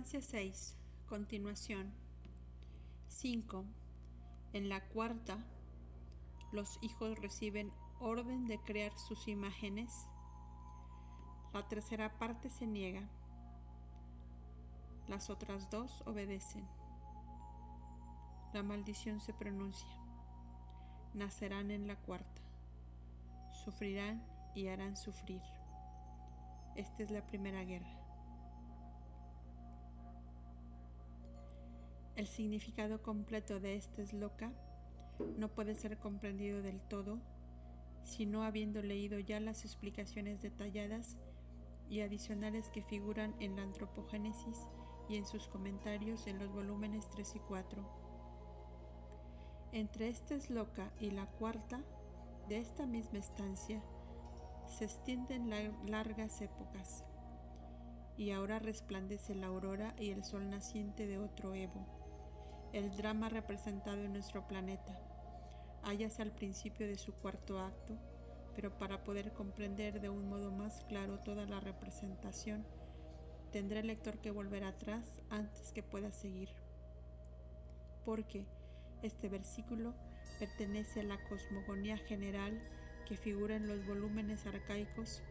Estancia 6. Continuación. 5. En la cuarta, los hijos reciben orden de crear sus imágenes. La tercera parte se niega. Las otras dos obedecen. La maldición se pronuncia. Nacerán en la cuarta. Sufrirán y harán sufrir. Esta es la primera guerra. El significado completo de esta esloca no puede ser comprendido del todo, sino habiendo leído ya las explicaciones detalladas y adicionales que figuran en la Antropogénesis y en sus comentarios en los volúmenes 3 y 4. Entre esta esloca y la cuarta de esta misma estancia se extienden largas épocas, y ahora resplandece la aurora y el sol naciente de otro Evo el drama representado en nuestro planeta. Hállase al principio de su cuarto acto, pero para poder comprender de un modo más claro toda la representación, tendrá el lector que volver atrás antes que pueda seguir. Porque este versículo pertenece a la cosmogonía general que figura en los volúmenes arcaicos,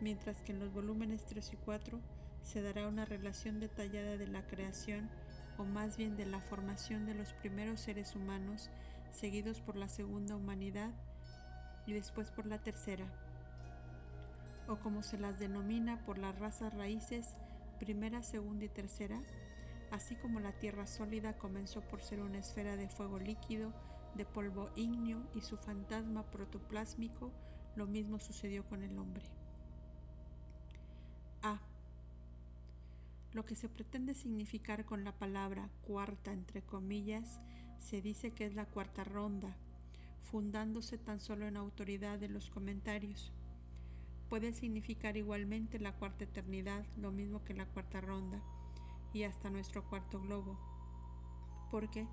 mientras que en los volúmenes 3 y 4 se dará una relación detallada de la creación o más bien de la formación de los primeros seres humanos, seguidos por la segunda humanidad y después por la tercera, o como se las denomina por las razas raíces, primera, segunda y tercera, así como la tierra sólida comenzó por ser una esfera de fuego líquido, de polvo ígneo y su fantasma protoplásmico, lo mismo sucedió con el hombre. Lo que se pretende significar con la palabra cuarta, entre comillas, se dice que es la cuarta ronda, fundándose tan solo en autoridad de los comentarios. Puede significar igualmente la cuarta eternidad, lo mismo que la cuarta ronda, y hasta nuestro cuarto globo. Porque,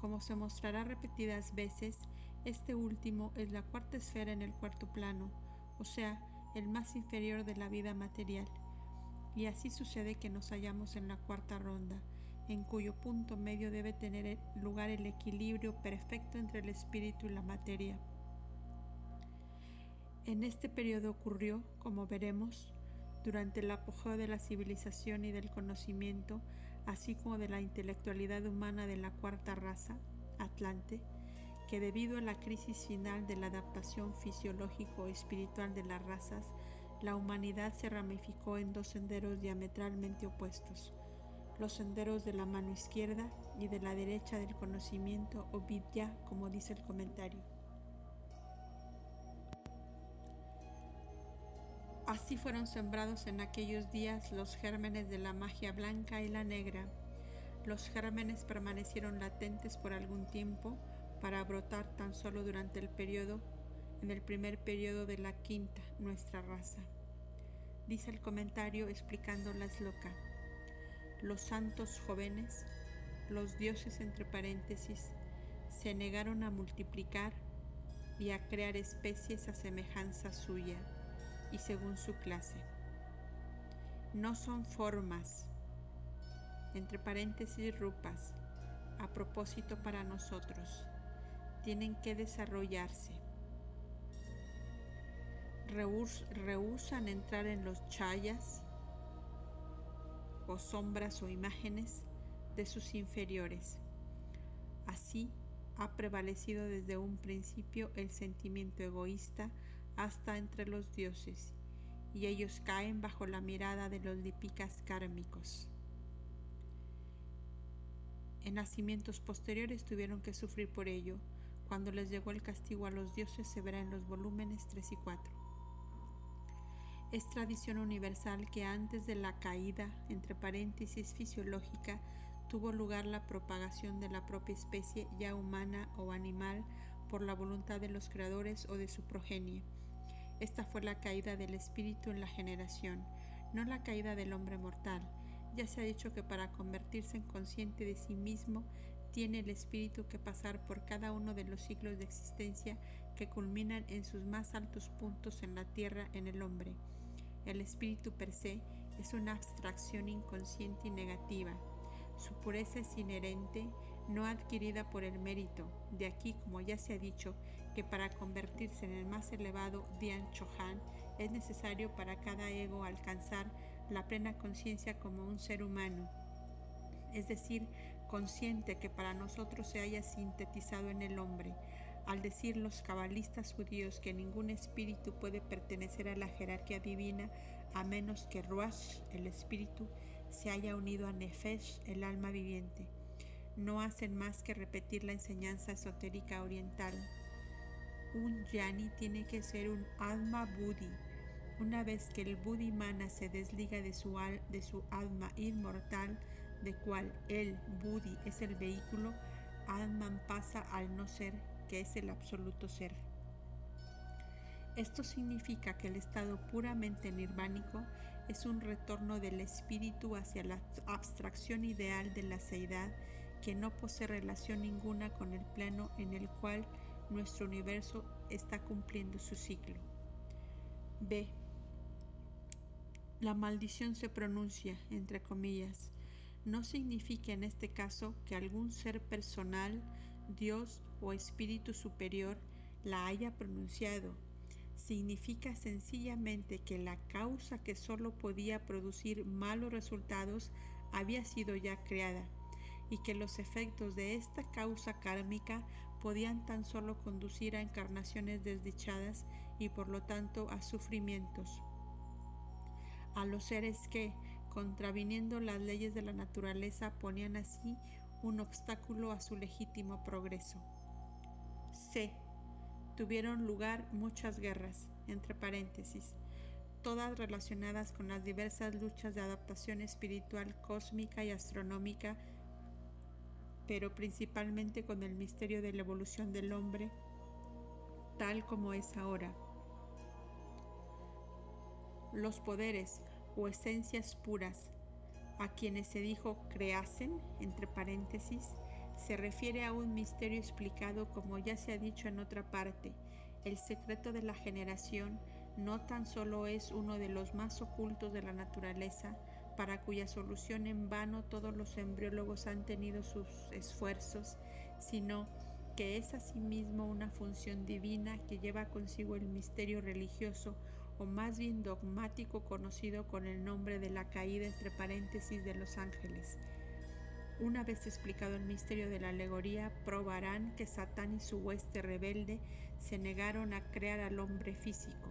como se mostrará repetidas veces, este último es la cuarta esfera en el cuarto plano, o sea, el más inferior de la vida material y así sucede que nos hallamos en la cuarta ronda, en cuyo punto medio debe tener lugar el equilibrio perfecto entre el espíritu y la materia. En este periodo ocurrió, como veremos, durante el apogeo de la civilización y del conocimiento, así como de la intelectualidad humana de la cuarta raza, Atlante, que debido a la crisis final de la adaptación fisiológico-espiritual de las razas, la humanidad se ramificó en dos senderos diametralmente opuestos, los senderos de la mano izquierda y de la derecha del conocimiento o vidya, como dice el comentario. Así fueron sembrados en aquellos días los gérmenes de la magia blanca y la negra. Los gérmenes permanecieron latentes por algún tiempo para brotar tan solo durante el periodo en el primer periodo de la quinta, nuestra raza. Dice el comentario explicando la esloca. Los santos jóvenes, los dioses entre paréntesis, se negaron a multiplicar y a crear especies a semejanza suya y según su clase. No son formas, entre paréntesis rupas, a propósito para nosotros. Tienen que desarrollarse rehusan entrar en los chayas o sombras o imágenes de sus inferiores. Así ha prevalecido desde un principio el sentimiento egoísta hasta entre los dioses, y ellos caen bajo la mirada de los lipicas kármicos. En nacimientos posteriores tuvieron que sufrir por ello. Cuando les llegó el castigo a los dioses se verá en los volúmenes 3 y 4. Es tradición universal que antes de la caída, entre paréntesis fisiológica, tuvo lugar la propagación de la propia especie ya humana o animal por la voluntad de los creadores o de su progenie. Esta fue la caída del espíritu en la generación, no la caída del hombre mortal. Ya se ha dicho que para convertirse en consciente de sí mismo, tiene el espíritu que pasar por cada uno de los ciclos de existencia que culminan en sus más altos puntos en la tierra en el hombre. El espíritu per se es una abstracción inconsciente y negativa. Su pureza es inherente, no adquirida por el mérito. De aquí, como ya se ha dicho, que para convertirse en el más elevado Dian Chohan es necesario para cada ego alcanzar la plena conciencia como un ser humano, es decir, consciente que para nosotros se haya sintetizado en el hombre, al decir los cabalistas judíos que ningún espíritu puede pertenecer a la jerarquía divina a menos que Ruach, el espíritu, se haya unido a Nefesh, el alma viviente. No hacen más que repetir la enseñanza esotérica oriental. Un yani tiene que ser un alma buddhi. Una vez que el buddhimana se desliga de su, alma inmortal, de cual el buddhi es el vehículo, Atman pasa al no ser que es el absoluto ser. Esto significa que el estado puramente nirvánico es un retorno del espíritu hacia la abstracción ideal de la seidad que no posee relación ninguna con el plano en el cual nuestro universo está cumpliendo su ciclo. B. La maldición se pronuncia, entre comillas. No significa en este caso que algún ser personal, Dios o espíritu superior la haya pronunciado. Significa sencillamente que la causa que solo podía producir malos resultados había sido ya creada y que los efectos de esta causa kármica podían tan solo conducir a encarnaciones desdichadas y por lo tanto a sufrimientos. A los seres que, contraviniendo las leyes de la naturaleza, ponían así un obstáculo a su legítimo progreso. C. Tuvieron lugar muchas guerras, entre paréntesis, todas relacionadas con las diversas luchas de adaptación espiritual cósmica y astronómica, pero principalmente con el misterio de la evolución del hombre, tal como es ahora. Los poderes o esencias puras a quienes se dijo creasen, entre paréntesis, se refiere a un misterio explicado como ya se ha dicho en otra parte. El secreto de la generación no tan solo es uno de los más ocultos de la naturaleza, para cuya solución en vano todos los embriólogos han tenido sus esfuerzos, sino que es asimismo una función divina que lleva consigo el misterio religioso o más bien dogmático conocido con el nombre de la caída entre paréntesis de los ángeles. Una vez explicado el misterio de la alegoría, probarán que Satán y su hueste rebelde se negaron a crear al hombre físico,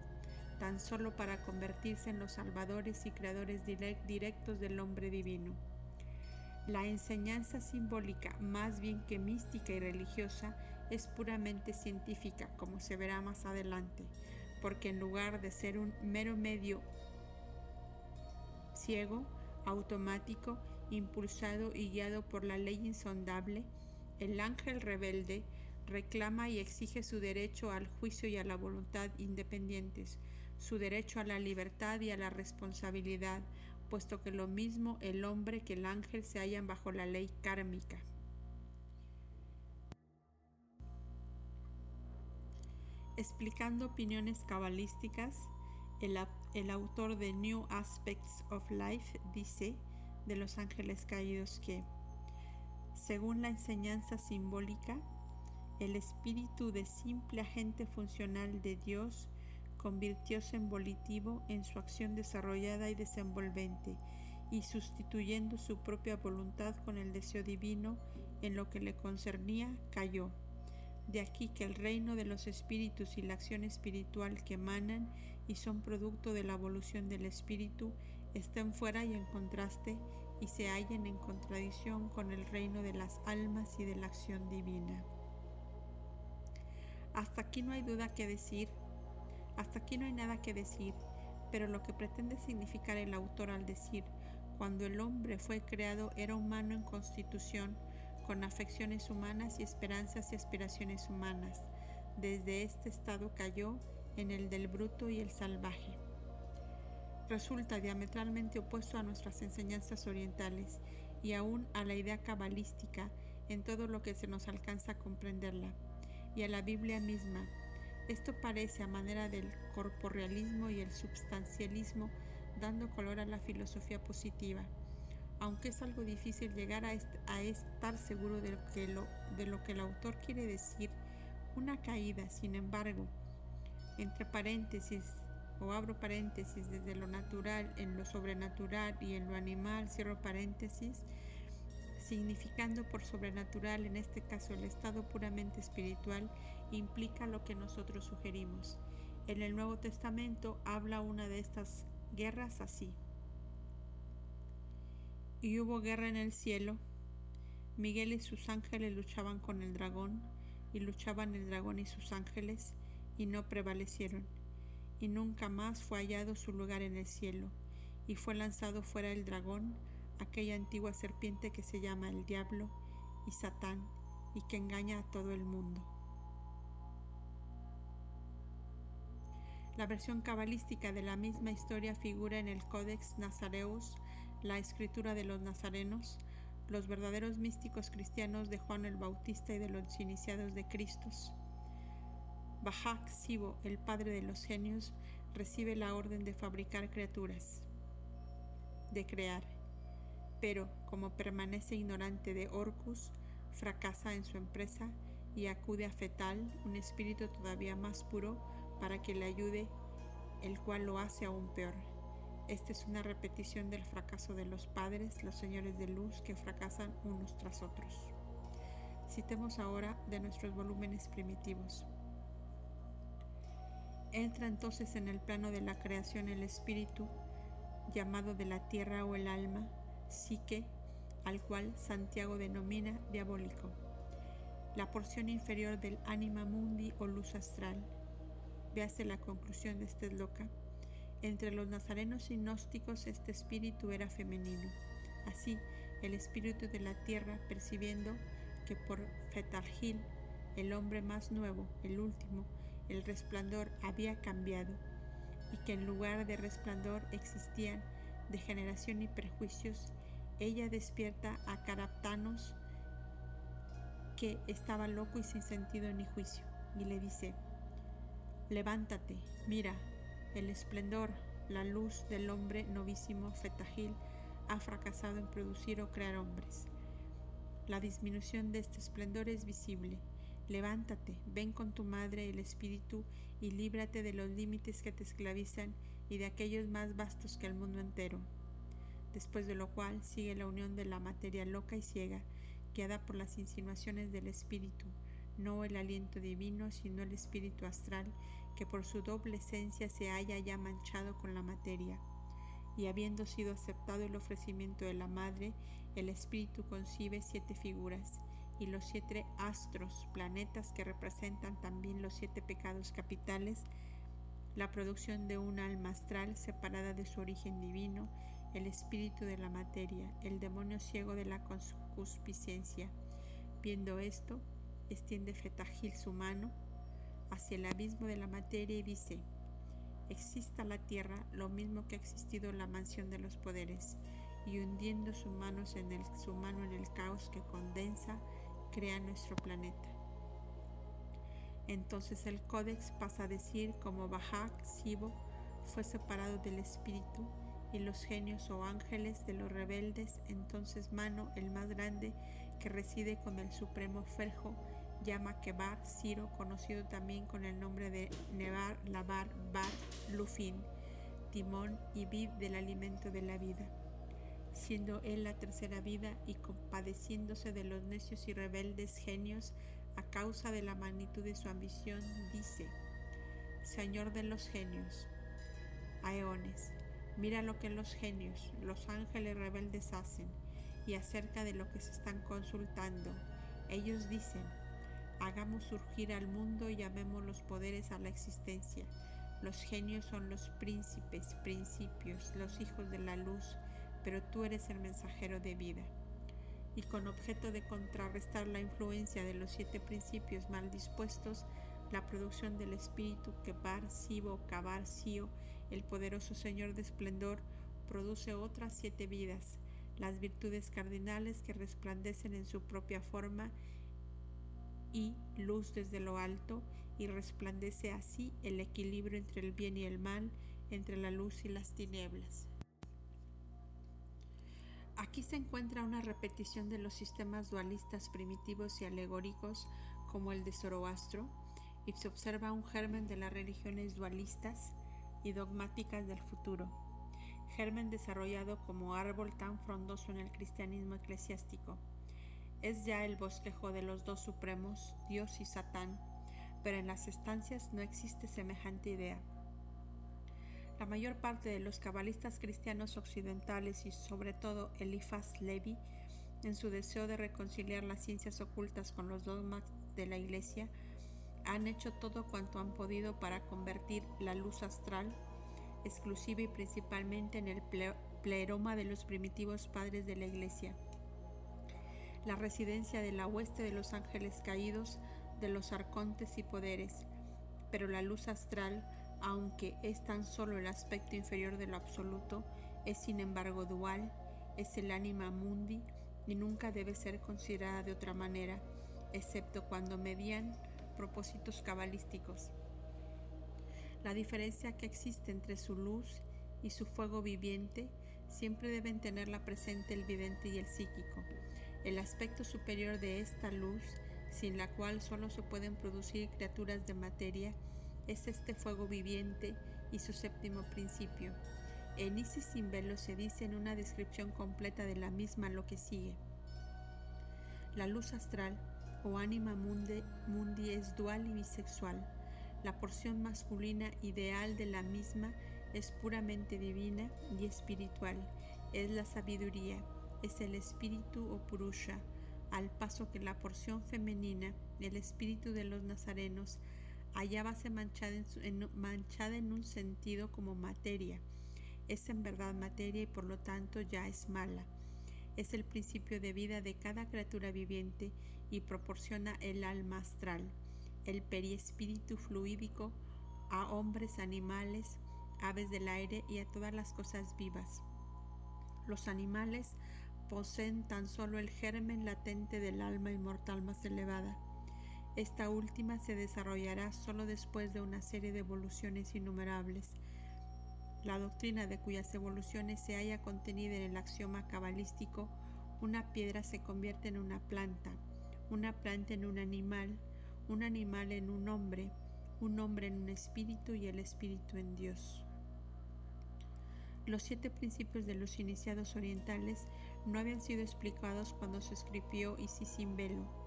tan solo para convertirse en los salvadores y creadores directos del hombre divino. La enseñanza simbólica, más bien que mística y religiosa, es puramente científica, como se verá más adelante porque en lugar de ser un mero medio ciego, automático, impulsado y guiado por la ley insondable, el ángel rebelde reclama y exige su derecho al juicio y a la voluntad independientes, su derecho a la libertad y a la responsabilidad, puesto que lo mismo el hombre que el ángel se hallan bajo la ley kármica. Explicando opiniones cabalísticas, el, autor de New Aspects of Life dice de los ángeles caídos que, según la enseñanza simbólica, el espíritu de simple agente funcional de Dios convirtióse en volitivo en su acción desarrollada y desenvolvente, y sustituyendo su propia voluntad con el deseo divino en lo que le concernía, cayó. De aquí que el reino de los espíritus y la acción espiritual que emanan y son producto de la evolución del espíritu estén fuera y en contraste y se hallen en contradicción con el reino de las almas y de la acción divina. Hasta aquí no hay duda que decir, hasta aquí no hay nada que decir, pero lo que pretende significar el autor al decir, cuando el hombre fue creado era humano en constitución, con afecciones humanas y esperanzas y aspiraciones humanas. Desde este estado cayó en el del bruto y el salvaje. Resulta diametralmente opuesto a nuestras enseñanzas orientales y aún a la idea cabalística en todo lo que se nos alcanza a comprenderla, y a la Biblia misma. Esto parece a manera del corporealismo y el substancialismo dando color a la filosofía positiva. Aunque es algo difícil llegar a, a estar seguro de lo que el autor quiere decir, una caída, sin embargo, entre paréntesis o abro paréntesis desde lo natural en lo sobrenatural y en lo animal, cierro paréntesis, significando por sobrenatural, en este caso el estado puramente espiritual, implica lo que nosotros sugerimos. En el Nuevo Testamento habla una de estas guerras así. Y hubo guerra en el cielo. Miguel y sus ángeles luchaban con el dragón, y luchaban el dragón y sus ángeles, y no prevalecieron. Y nunca más fue hallado su lugar en el cielo, y fue lanzado fuera el dragón, aquella antigua serpiente que se llama el diablo y Satán, y que engaña a todo el mundo. La versión cabalística de la misma historia figura en el Codex Nazareus, la escritura de los nazarenos, los verdaderos místicos cristianos de Juan el Bautista y de los iniciados de Cristos. Bajak Sibo, el padre de los genios, recibe la orden de fabricar criaturas, de crear, pero como permanece ignorante de Orcus, fracasa en su empresa y acude a Fetal, un espíritu todavía más puro, para que le ayude, el cual lo hace aún peor. Esta es una repetición del fracaso de los padres, los señores de luz, que fracasan unos tras otros. Citemos ahora de nuestros volúmenes primitivos. Entra entonces en el plano de la creación el espíritu, llamado de la tierra o el alma, psique, al cual Santiago denomina diabólico, la porción inferior del anima mundi o luz astral, Véase la conclusión de este loca. Entre los nazarenos y gnósticos este espíritu era femenino. Así, el espíritu de la tierra, percibiendo que por Fetargil, el hombre más nuevo, el último, el resplandor había cambiado, y que en lugar de resplandor existían degeneración y perjuicios, ella despierta a Caraptanos, que estaba loco y sin sentido ni juicio, y le dice, Levántate, mira, el esplendor, la luz del hombre novísimo Fetagil ha fracasado en producir o crear hombres. La disminución de este esplendor es visible. Levántate, ven con tu madre el espíritu y líbrate de los límites que te esclavizan y de aquellos más vastos que el mundo entero. Después de lo cual sigue la unión de la materia loca y ciega, guiada por las insinuaciones del espíritu, no el aliento divino, sino el espíritu astral, que por su doble esencia se haya ya manchado con la materia. Y habiendo sido aceptado el ofrecimiento de la Madre, el Espíritu concibe siete figuras, y los siete astros, planetas que representan también los siete pecados capitales, la producción de un alma astral separada de su origen divino, el espíritu de la materia, el demonio ciego de la concupiscencia. Viendo esto, extiende Fetagil su mano hacia el abismo de la materia y dice, exista la tierra lo mismo que ha existido la mansión de los poderes, y hundiendo sus manos en el, su mano en el caos que condensa, crea nuestro planeta. Entonces el códex pasa a decir como Bajak Sibo fue separado del espíritu y los genios o ángeles de los rebeldes, entonces Mano, el más grande, que reside con el supremo Ferjo, llama Kebar Ciro, conocido también con el nombre de Nebar, Labar, Bar, Lufin, timón y vid del alimento de la vida. Siendo él la tercera vida y compadeciéndose de los necios y rebeldes genios a causa de la magnitud de su ambición, dice, Señor de los genios, Aeones, mira lo que los genios, los ángeles rebeldes hacen y acerca de lo que se están consultando. Ellos dicen, Hagamos surgir al mundo y llamemos los poderes a la existencia. Los genios son los príncipes, principios, los hijos de la luz, pero tú eres el mensajero de vida. Y con objeto de contrarrestar la influencia de los siete principios mal dispuestos, la producción del espíritu que Sibo Kabar Sio, el poderoso Señor de esplendor, produce otras siete vidas, las virtudes cardinales que resplandecen en su propia forma y luz desde lo alto y resplandece así el equilibrio entre el bien y el mal, entre la luz y las tinieblas. Aquí se encuentra una repetición de los sistemas dualistas primitivos y alegóricos como el de Zoroastro, y se observa un germen de las religiones dualistas y dogmáticas del futuro, germen desarrollado como árbol tan frondoso en el cristianismo eclesiástico. Es ya el bosquejo de los dos supremos, Dios y Satán, pero en las estancias no existe semejante idea. La mayor parte de los cabalistas cristianos occidentales y sobre todo Eliphas Levi, en su deseo de reconciliar las ciencias ocultas con los dogmas de la Iglesia, han hecho todo cuanto han podido para convertir la luz astral, exclusiva y principalmente en el pleroma de los primitivos padres de la Iglesia, la residencia de la hueste de los ángeles caídos, de los arcontes y poderes, pero la luz astral aunque es tan solo el aspecto inferior de lo absoluto, es sin embargo dual, es el anima mundi y nunca debe ser considerada de otra manera, excepto cuando median propósitos cabalísticos. La diferencia que existe entre su luz y su fuego viviente siempre deben tenerla presente el vidente y el psíquico. El aspecto superior de esta luz, sin la cual solo se pueden producir criaturas de materia, es este fuego viviente y su séptimo principio. En Isis sin velo se dice en una descripción completa de la misma lo que sigue. La luz astral o ánima mundi, mundi es dual y bisexual. La porción masculina ideal de la misma es puramente divina y espiritual. Es la sabiduría, es el espíritu o purusha, al paso que la porción femenina, el espíritu de los nazarenos, hallábase manchada en, manchada en un sentido como materia. Es en verdad materia y por lo tanto ya es mala. Es el principio de vida de cada criatura viviente y proporciona el alma astral, el periespíritu fluídico a hombres, animales, aves del aire y a todas las cosas vivas. Los animales poseen tan solo el germen latente del alma inmortal más elevada esta última se desarrollará solo después de una serie de evoluciones innumerables. La doctrina de cuyas evoluciones se haya contenida en el axioma cabalístico, una piedra se convierte en una planta, una planta en un animal, un animal en un hombre, un hombre en un espíritu y el espíritu en Dios. Los siete principios de los iniciados orientales no habían sido explicados cuando se escribió Isisimbelo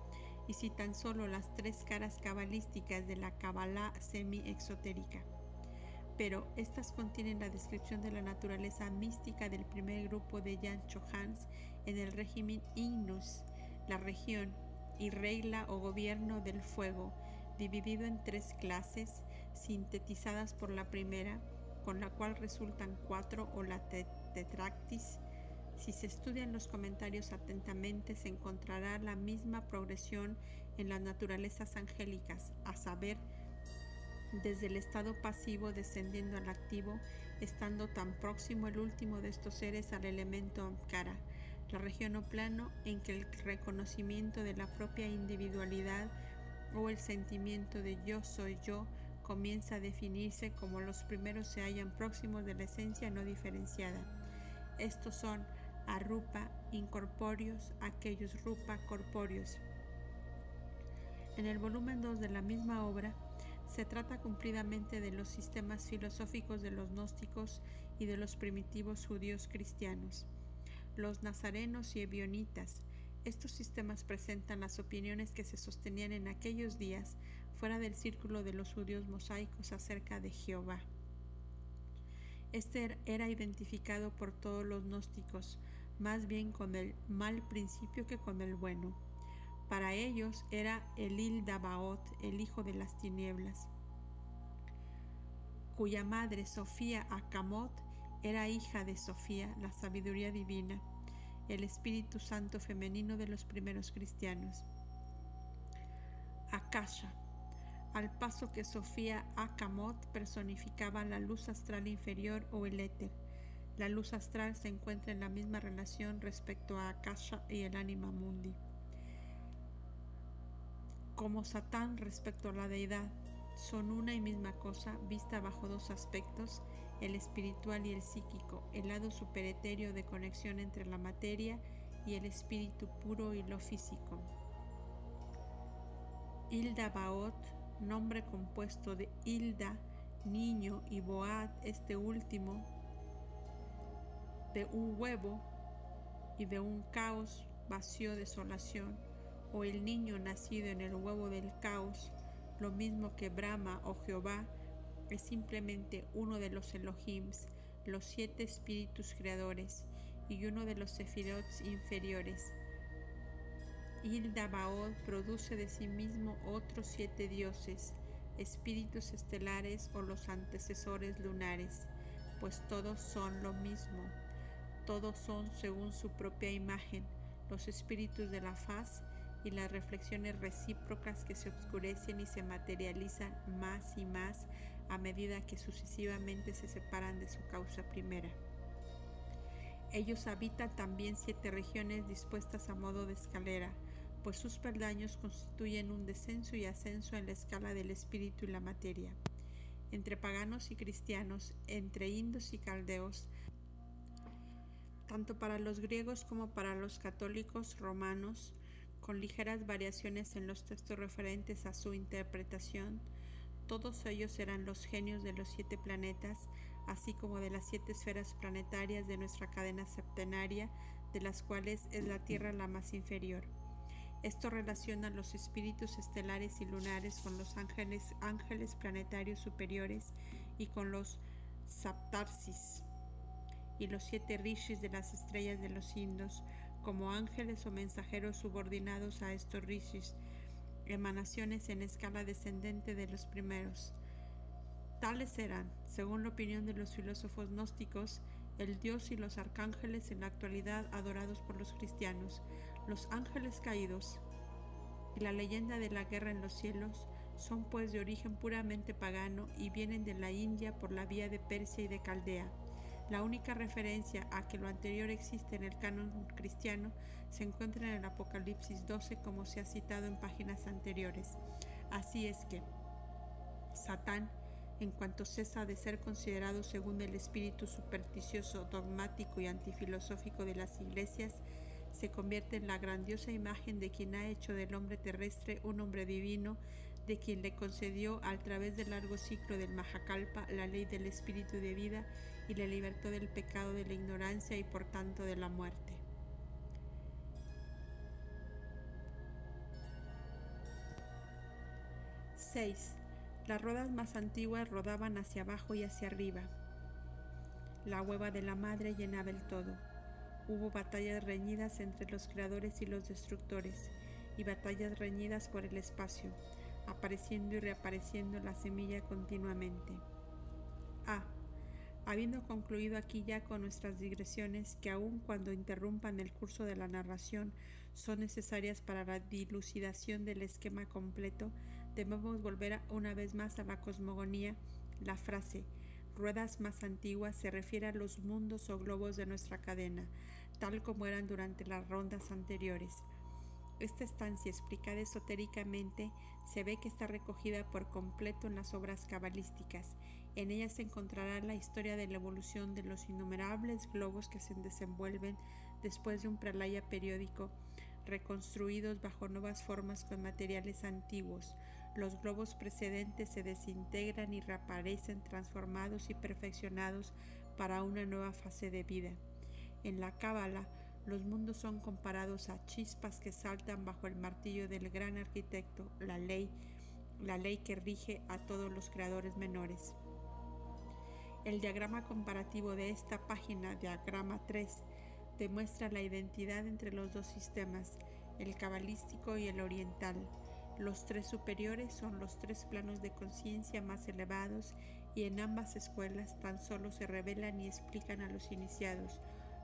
y si tan solo las tres caras cabalísticas de la Kabbalah semi-exotérica. Pero estas contienen la descripción de la naturaleza mística del primer grupo de Jan Chohans en el régimen Ignus, la región y regla o gobierno del fuego, dividido en tres clases, sintetizadas por la primera, con la cual resultan cuatro o la tetractis, si se estudian los comentarios atentamente, se encontrará la misma progresión en las naturalezas angélicas, a saber, desde el estado pasivo descendiendo al activo, estando tan próximo el último de estos seres al elemento Ankara, la región o plano en que el reconocimiento de la propia individualidad o el sentimiento de yo soy yo comienza a definirse como los primeros se hallan próximos de la esencia no diferenciada. Estos son a rupa incorpóreos, aquellos rupa corpóreos. En el volumen 2 de la misma obra se trata cumplidamente de los sistemas filosóficos de los gnósticos y de los primitivos judíos cristianos. Los nazarenos y ebionitas, estos sistemas presentan las opiniones que se sostenían en aquellos días fuera del círculo de los judíos mosaicos acerca de Jehová. Este era identificado por todos los gnósticos, más bien con el mal principio que con el bueno. Para ellos era Elil Dabaot, el hijo de las tinieblas, cuya madre Sofía Akamot era hija de Sofía, la sabiduría divina, el Espíritu Santo femenino de los primeros cristianos. Akasha, al paso que Sofía Akamot personificaba la luz astral inferior o el éter, la luz astral se encuentra en la misma relación respecto a Akasha y el anima mundi. Como Satán respecto a la deidad, son una y misma cosa vista bajo dos aspectos, el espiritual y el psíquico, el lado superetéreo de conexión entre la materia y el espíritu puro y lo físico. Hilda Baot, nombre compuesto de Hilda, niño, y Boad, este último, de un huevo y de un caos, vacío, desolación, o el niño nacido en el huevo del caos, lo mismo que Brahma o Jehová, es simplemente uno de los Elohims, los siete espíritus creadores, y uno de los Sefirots inferiores. Hilda Baod produce de sí mismo otros siete dioses, espíritus estelares o los antecesores lunares, pues todos son lo mismo, todos son según su propia imagen, los espíritus de la faz y las reflexiones recíprocas que se oscurecen y se materializan más y más a medida que sucesivamente se separan de su causa primera. Ellos habitan también siete regiones dispuestas a modo de escalera, pues sus peldaños constituyen un descenso y ascenso en la escala del espíritu y la materia. Entre paganos y cristianos, entre indos y caldeos, tanto para los griegos como para los católicos romanos, con ligeras variaciones en los textos referentes a su interpretación, todos ellos eran los genios de los siete planetas, así como de las siete esferas planetarias de nuestra cadena septenaria, de las cuales es la Tierra la más inferior. Esto relaciona los espíritus estelares y lunares con los ángeles, ángeles planetarios superiores y con los saptarsis y los siete rishis de las estrellas de los indos, como ángeles o mensajeros subordinados a estos rishis, emanaciones en escala descendente de los primeros. Tales eran, según la opinión de los filósofos gnósticos, el Dios y los arcángeles en la actualidad adorados por los cristianos, los ángeles caídos y la leyenda de la guerra en los cielos son pues de origen puramente pagano y vienen de la India por la vía de Persia y de Caldea. La única referencia a que lo anterior existe en el canon cristiano se encuentra en el Apocalipsis 12 como se ha citado en páginas anteriores. Así es que Satán, en cuanto cesa de ser considerado según el espíritu supersticioso, dogmático y antifilosófico de las iglesias, se convierte en la grandiosa imagen de quien ha hecho del hombre terrestre un hombre divino, de quien le concedió a través del largo ciclo del Mahakalpa la ley del espíritu de vida y le libertó del pecado de la ignorancia y por tanto de la muerte. (6) Las ruedas más antiguas rodaban hacia abajo y hacia arriba. La hueva de la madre llenaba el todo. Hubo batallas reñidas entre los creadores y los destructores, y batallas reñidas por el espacio, apareciendo y reapareciendo la semilla continuamente. A. Habiendo concluido aquí ya con nuestras digresiones, que aun cuando interrumpan el curso de la narración son necesarias para la dilucidación del esquema completo, debemos volver una vez más a la cosmogonía, la frase ruedas más antiguas se refiere a los mundos o globos de nuestra cadena, tal como eran durante las rondas anteriores. Esta estancia explicada esotéricamente se ve que está recogida por completo en las obras cabalísticas. En ella se encontrará la historia de la evolución de los innumerables globos que se desenvuelven después de un pralaya periódico, reconstruidos bajo nuevas formas con materiales antiguos, los globos precedentes se desintegran y reaparecen transformados y perfeccionados para una nueva fase de vida. En la Cábala, los mundos son comparados a chispas que saltan bajo el martillo del gran arquitecto, la ley, la ley que rige a todos los creadores menores. El diagrama comparativo de esta página, diagrama 3, demuestra la identidad entre los dos sistemas, el cabalístico y el oriental. Los tres superiores son los tres planos de conciencia más elevados y en ambas escuelas tan solo se revelan y explican a los iniciados.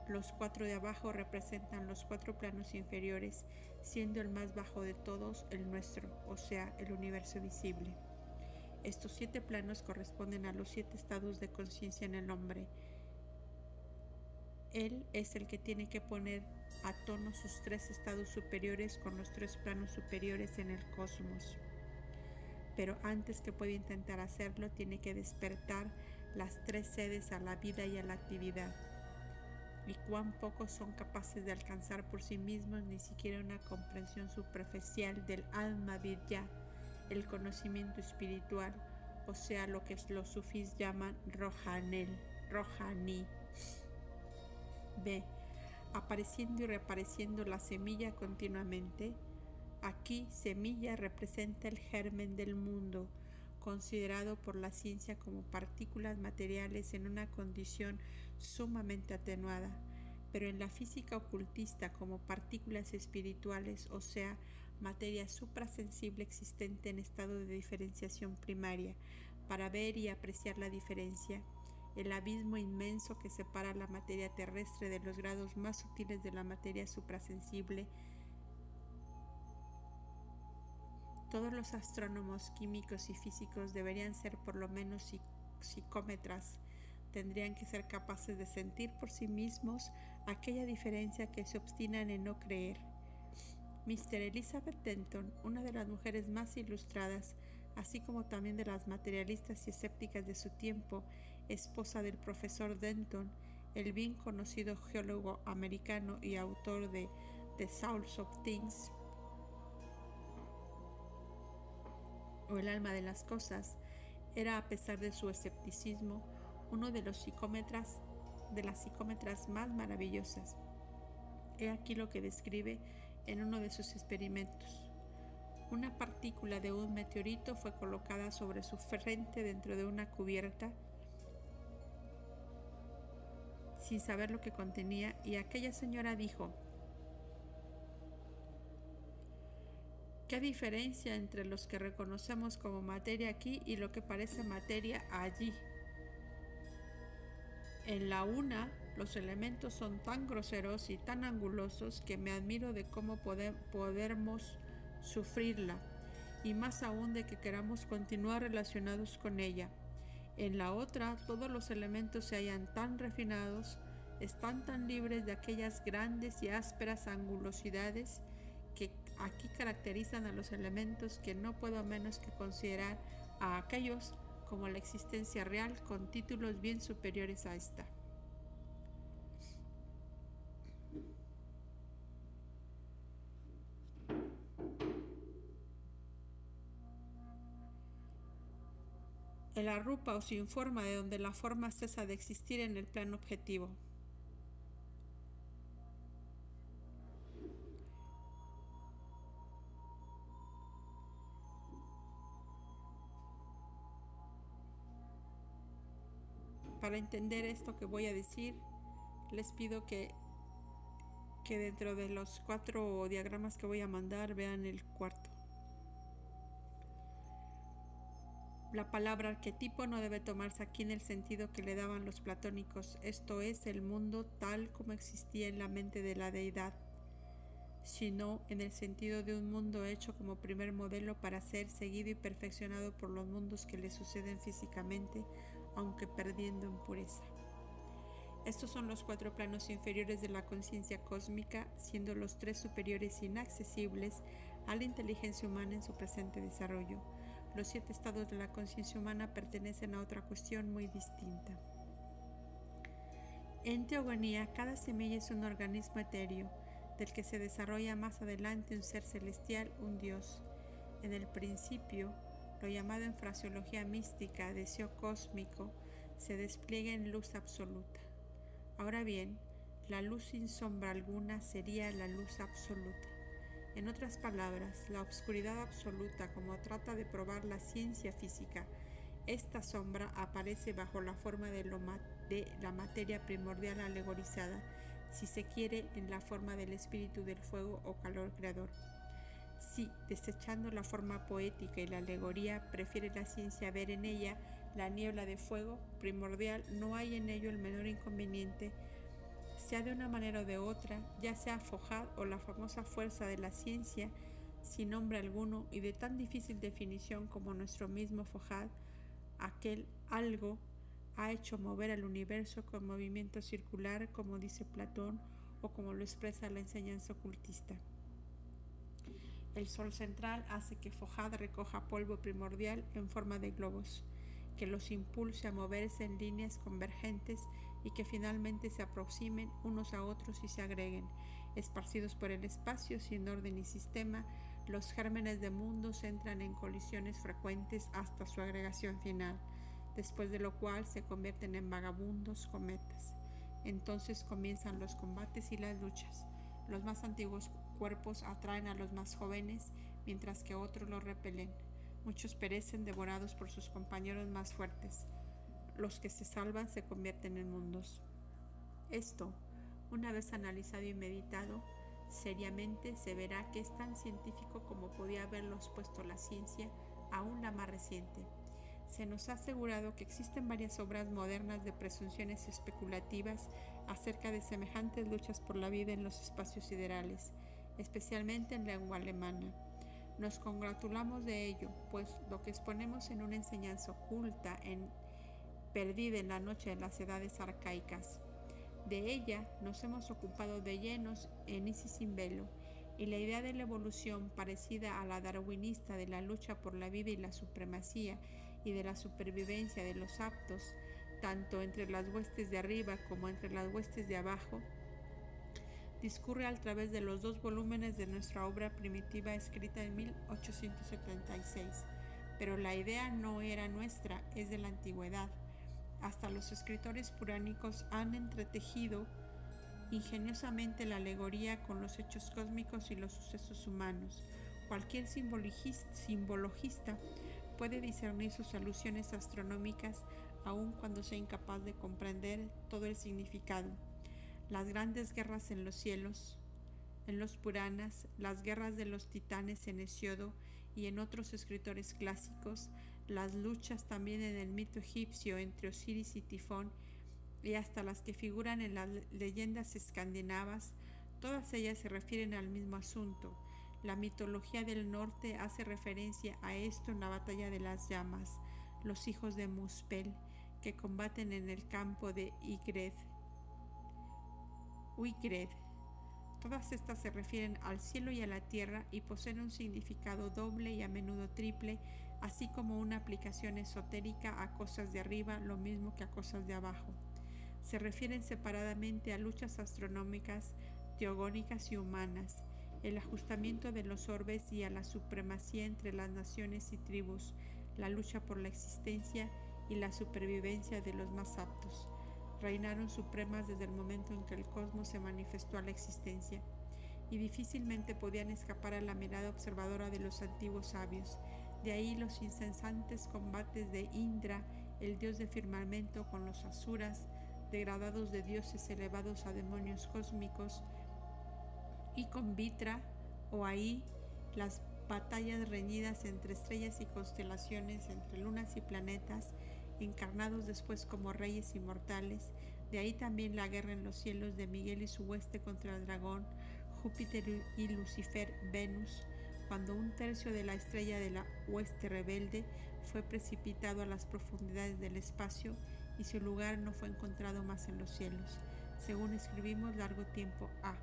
Los cuatro de abajo representan los cuatro planos inferiores, siendo el más bajo de todos el nuestro, o sea, el universo visible. Estos siete planos corresponden a los siete estados de conciencia en el hombre. Él es el que tiene que poner a tono sus tres estados superiores con los tres planos superiores en el cosmos. Pero antes que pueda intentar hacerlo, tiene que despertar las tres sedes a la vida y a la actividad, y cuán pocos son capaces de alcanzar por sí mismos ni siquiera una comprensión superficial del alma vidya, el conocimiento espiritual, o sea, lo que los sufís llaman rohanel, rohani. B. Apareciendo y reapareciendo la semilla continuamente. Aquí semilla representa el germen del mundo, considerado por la ciencia como partículas materiales en una condición sumamente atenuada, pero en la física ocultista como partículas espirituales, o sea, materia suprasensible existente en estado de diferenciación primaria, para ver y apreciar la diferencia, el abismo inmenso que separa la materia terrestre de los grados más sutiles de la materia suprasensible. Todos los astrónomos químicos y físicos deberían ser por lo menos psicómetras, tendrían que ser capaces de sentir por sí mismos aquella diferencia que se obstinan en no creer. Mr. Elizabeth Denton, una de las mujeres más ilustradas, así como también de las materialistas y escépticas de su tiempo, esposa del profesor Denton, el bien conocido geólogo americano y autor de The Souls of Things, o el alma de las cosas, era a pesar de su escepticismo uno de los psicómetras de las psicómetras más maravillosas. He aquí lo que describe en uno de sus experimentos. Una partícula de un meteorito fue colocada sobre su frente dentro de una cubierta sin saber lo que contenía y aquella señora dijo, ¿qué diferencia entre los que reconocemos como materia aquí y lo que parece materia allí? En la una los elementos son tan groseros y tan angulosos que me admiro de cómo podemos sufrirla y más aún de que queramos continuar relacionados con ella. En la otra, todos los elementos se hallan tan refinados, están tan libres de aquellas grandes y ásperas angulosidades que aquí caracterizan a los elementos que no puedo menos que considerar a aquellos como la existencia real con títulos bien superiores a esta. El arrupa o sin forma de donde la forma cesa de existir en el plano objetivo. Para entender esto que voy a decir, les pido que, que dentro de los cuatro diagramas que voy a mandar vean el cuarto. La palabra arquetipo no debe tomarse aquí en el sentido que le daban los platónicos, esto es, el mundo tal como existía en la mente de la deidad, sino en el sentido de un mundo hecho como primer modelo para ser seguido y perfeccionado por los mundos que le suceden físicamente, aunque perdiendo en pureza. Estos son los cuatro planos inferiores de la conciencia cósmica, siendo los tres superiores inaccesibles a la inteligencia humana en su presente desarrollo los siete estados de la conciencia humana pertenecen a otra cuestión muy distinta. En teogonía, cada semilla es un organismo etéreo, del que se desarrolla más adelante un ser celestial, un Dios. En el principio, lo llamado en fraseología mística deseo cósmico, se despliega en luz absoluta. Ahora bien, la luz sin sombra alguna sería la luz absoluta. En otras palabras, la obscuridad absoluta, como trata de probar la ciencia física, esta sombra aparece bajo la forma de, la materia primordial alegorizada, si se quiere, en la forma del espíritu del fuego o calor creador. Si, desechando la forma poética y la alegoría, prefiere la ciencia ver en ella la niebla de fuego primordial, no hay en ello el menor inconveniente sea de una manera o de otra, ya sea Fojad o la famosa fuerza de la ciencia, sin nombre alguno y de tan difícil definición como nuestro mismo Fojad, aquel algo ha hecho mover al universo con movimiento circular, como dice Platón o como lo expresa la enseñanza ocultista. El sol central hace que Fojad recoja polvo primordial en forma de globos. que los impulse a moverse en líneas convergentes y que finalmente se aproximen unos a otros y se agreguen. Esparcidos por el espacio sin orden y sistema, los gérmenes de mundos entran en colisiones frecuentes hasta su agregación final, después de lo cual se convierten en vagabundos cometas. Entonces comienzan los combates y las luchas. Los más antiguos cuerpos atraen a los más jóvenes, mientras que otros los repelen. Muchos perecen devorados por sus compañeros más fuertes. Los que se salvan se convierten en mundos. Esto, una vez analizado y meditado, seriamente se verá que es tan científico como podía haberlo expuesto la ciencia, aún la más reciente. Se nos ha asegurado que existen varias obras modernas de presunciones especulativas acerca de semejantes luchas por la vida en los espacios siderales, especialmente en lengua alemana. Nos congratulamos de ello, pues lo que exponemos en una enseñanza oculta, en, perdida en la noche de las edades arcaicas. De ella nos hemos ocupado de llenos en Isis sin velo, y la idea de la evolución parecida a la darwinista de la lucha por la vida y la supremacía y de la supervivencia de los aptos, tanto entre las huestes de arriba como entre las huestes de abajo, discurre a través de los dos volúmenes de nuestra obra primitiva escrita en 1876. Pero la idea no era nuestra, es de la antigüedad. Hasta los escritores puránicos han entretejido ingeniosamente la alegoría con los hechos cósmicos y los sucesos humanos. Cualquier simbologista puede discernir sus alusiones astronómicas aun cuando sea incapaz de comprender todo el significado las grandes guerras en los cielos, en los Puranas, las guerras de los titanes en Hesiodo y en otros escritores clásicos, las luchas también en el mito egipcio entre Osiris y Tifón, y hasta las que figuran en las leyendas escandinavas, todas ellas se refieren al mismo asunto. La mitología del norte hace referencia a esto en la batalla de las llamas, los hijos de Muspel, que combaten en el campo de Ygred Uigred. Todas estas se refieren al cielo y a la tierra y poseen un significado doble y a menudo triple, así como una aplicación esotérica a cosas de arriba, lo mismo que a cosas de abajo. Se refieren separadamente a luchas astronómicas, teogónicas y humanas, el ajustamiento de los orbes y a la supremacía entre las naciones y tribus, la lucha por la existencia y la supervivencia de los más aptos reinaron supremas desde el momento en que el cosmos se manifestó a la existencia, y difícilmente podían escapar a la mirada observadora de los antiguos sabios. De ahí los incesantes combates de Indra, el dios de firmamento, con los asuras, degradados de dioses elevados a demonios cósmicos, y con Vitra o ahí las batallas reñidas entre estrellas y constelaciones, entre lunas y planetas, encarnados después como reyes inmortales, de ahí también la guerra en los cielos de Miguel y su hueste contra el dragón, Júpiter y Lucifer, Venus, cuando un tercio de la estrella de la hueste rebelde fue precipitado a las profundidades del espacio y su lugar no fue encontrado más en los cielos, según escribimos largo tiempo A.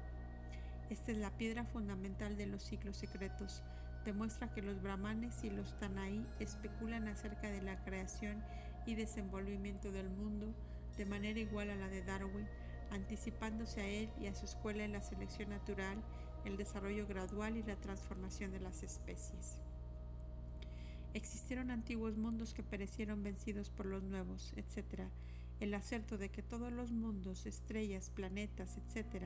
Esta es la piedra fundamental de los ciclos secretos. Demuestra que los brahmanes y los tanaí especulan acerca de la creación y desenvolvimiento del mundo de manera igual a la de Darwin, anticipándose a él y a su escuela en la selección natural, el desarrollo gradual y la transformación de las especies. Existieron antiguos mundos que perecieron vencidos por los nuevos, etc. El acerto de que todos los mundos, estrellas, planetas, etc.,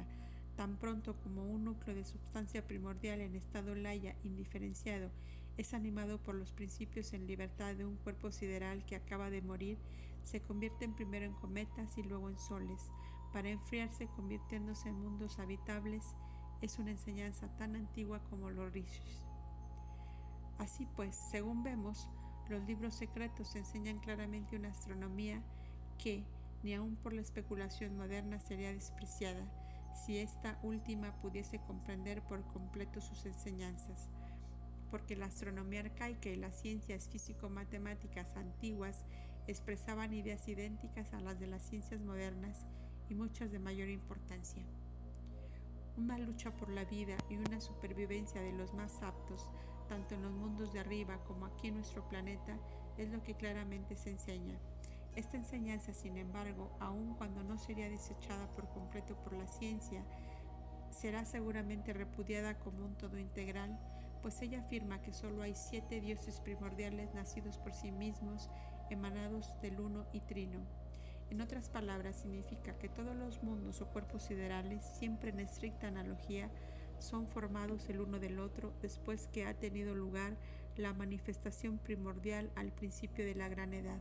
tan pronto como un núcleo de sustancia primordial en estado laya indiferenciado es animado por los principios en libertad de un cuerpo sideral que acaba de morir, se convierten primero en cometas y luego en soles, para enfriarse convirtiéndose en mundos habitables, es una enseñanza tan antigua como los rishis. Así pues, según vemos, los libros secretos enseñan claramente una astronomía que, ni aun por la especulación moderna, sería despreciada si esta última pudiese comprender por completo sus enseñanzas porque la astronomía arcaica y las ciencias físico-matemáticas antiguas expresaban ideas idénticas a las de las ciencias modernas y muchas de mayor importancia. Una lucha por la vida y una supervivencia de los más aptos, tan tanto en los mundos de arriba como aquí en nuestro planeta, es lo que claramente se enseña. Esta enseñanza, sin embargo, aun cuando no sería desechada por completo por la ciencia, será seguramente repudiada como un todo integral, pues ella afirma que solo hay siete dioses primordiales nacidos por sí mismos, emanados del uno y trino. En otras palabras, significa que todos los mundos o cuerpos siderales, siempre en estricta analogía, son formados el uno del otro después que ha tenido lugar la manifestación primordial al principio de la gran edad.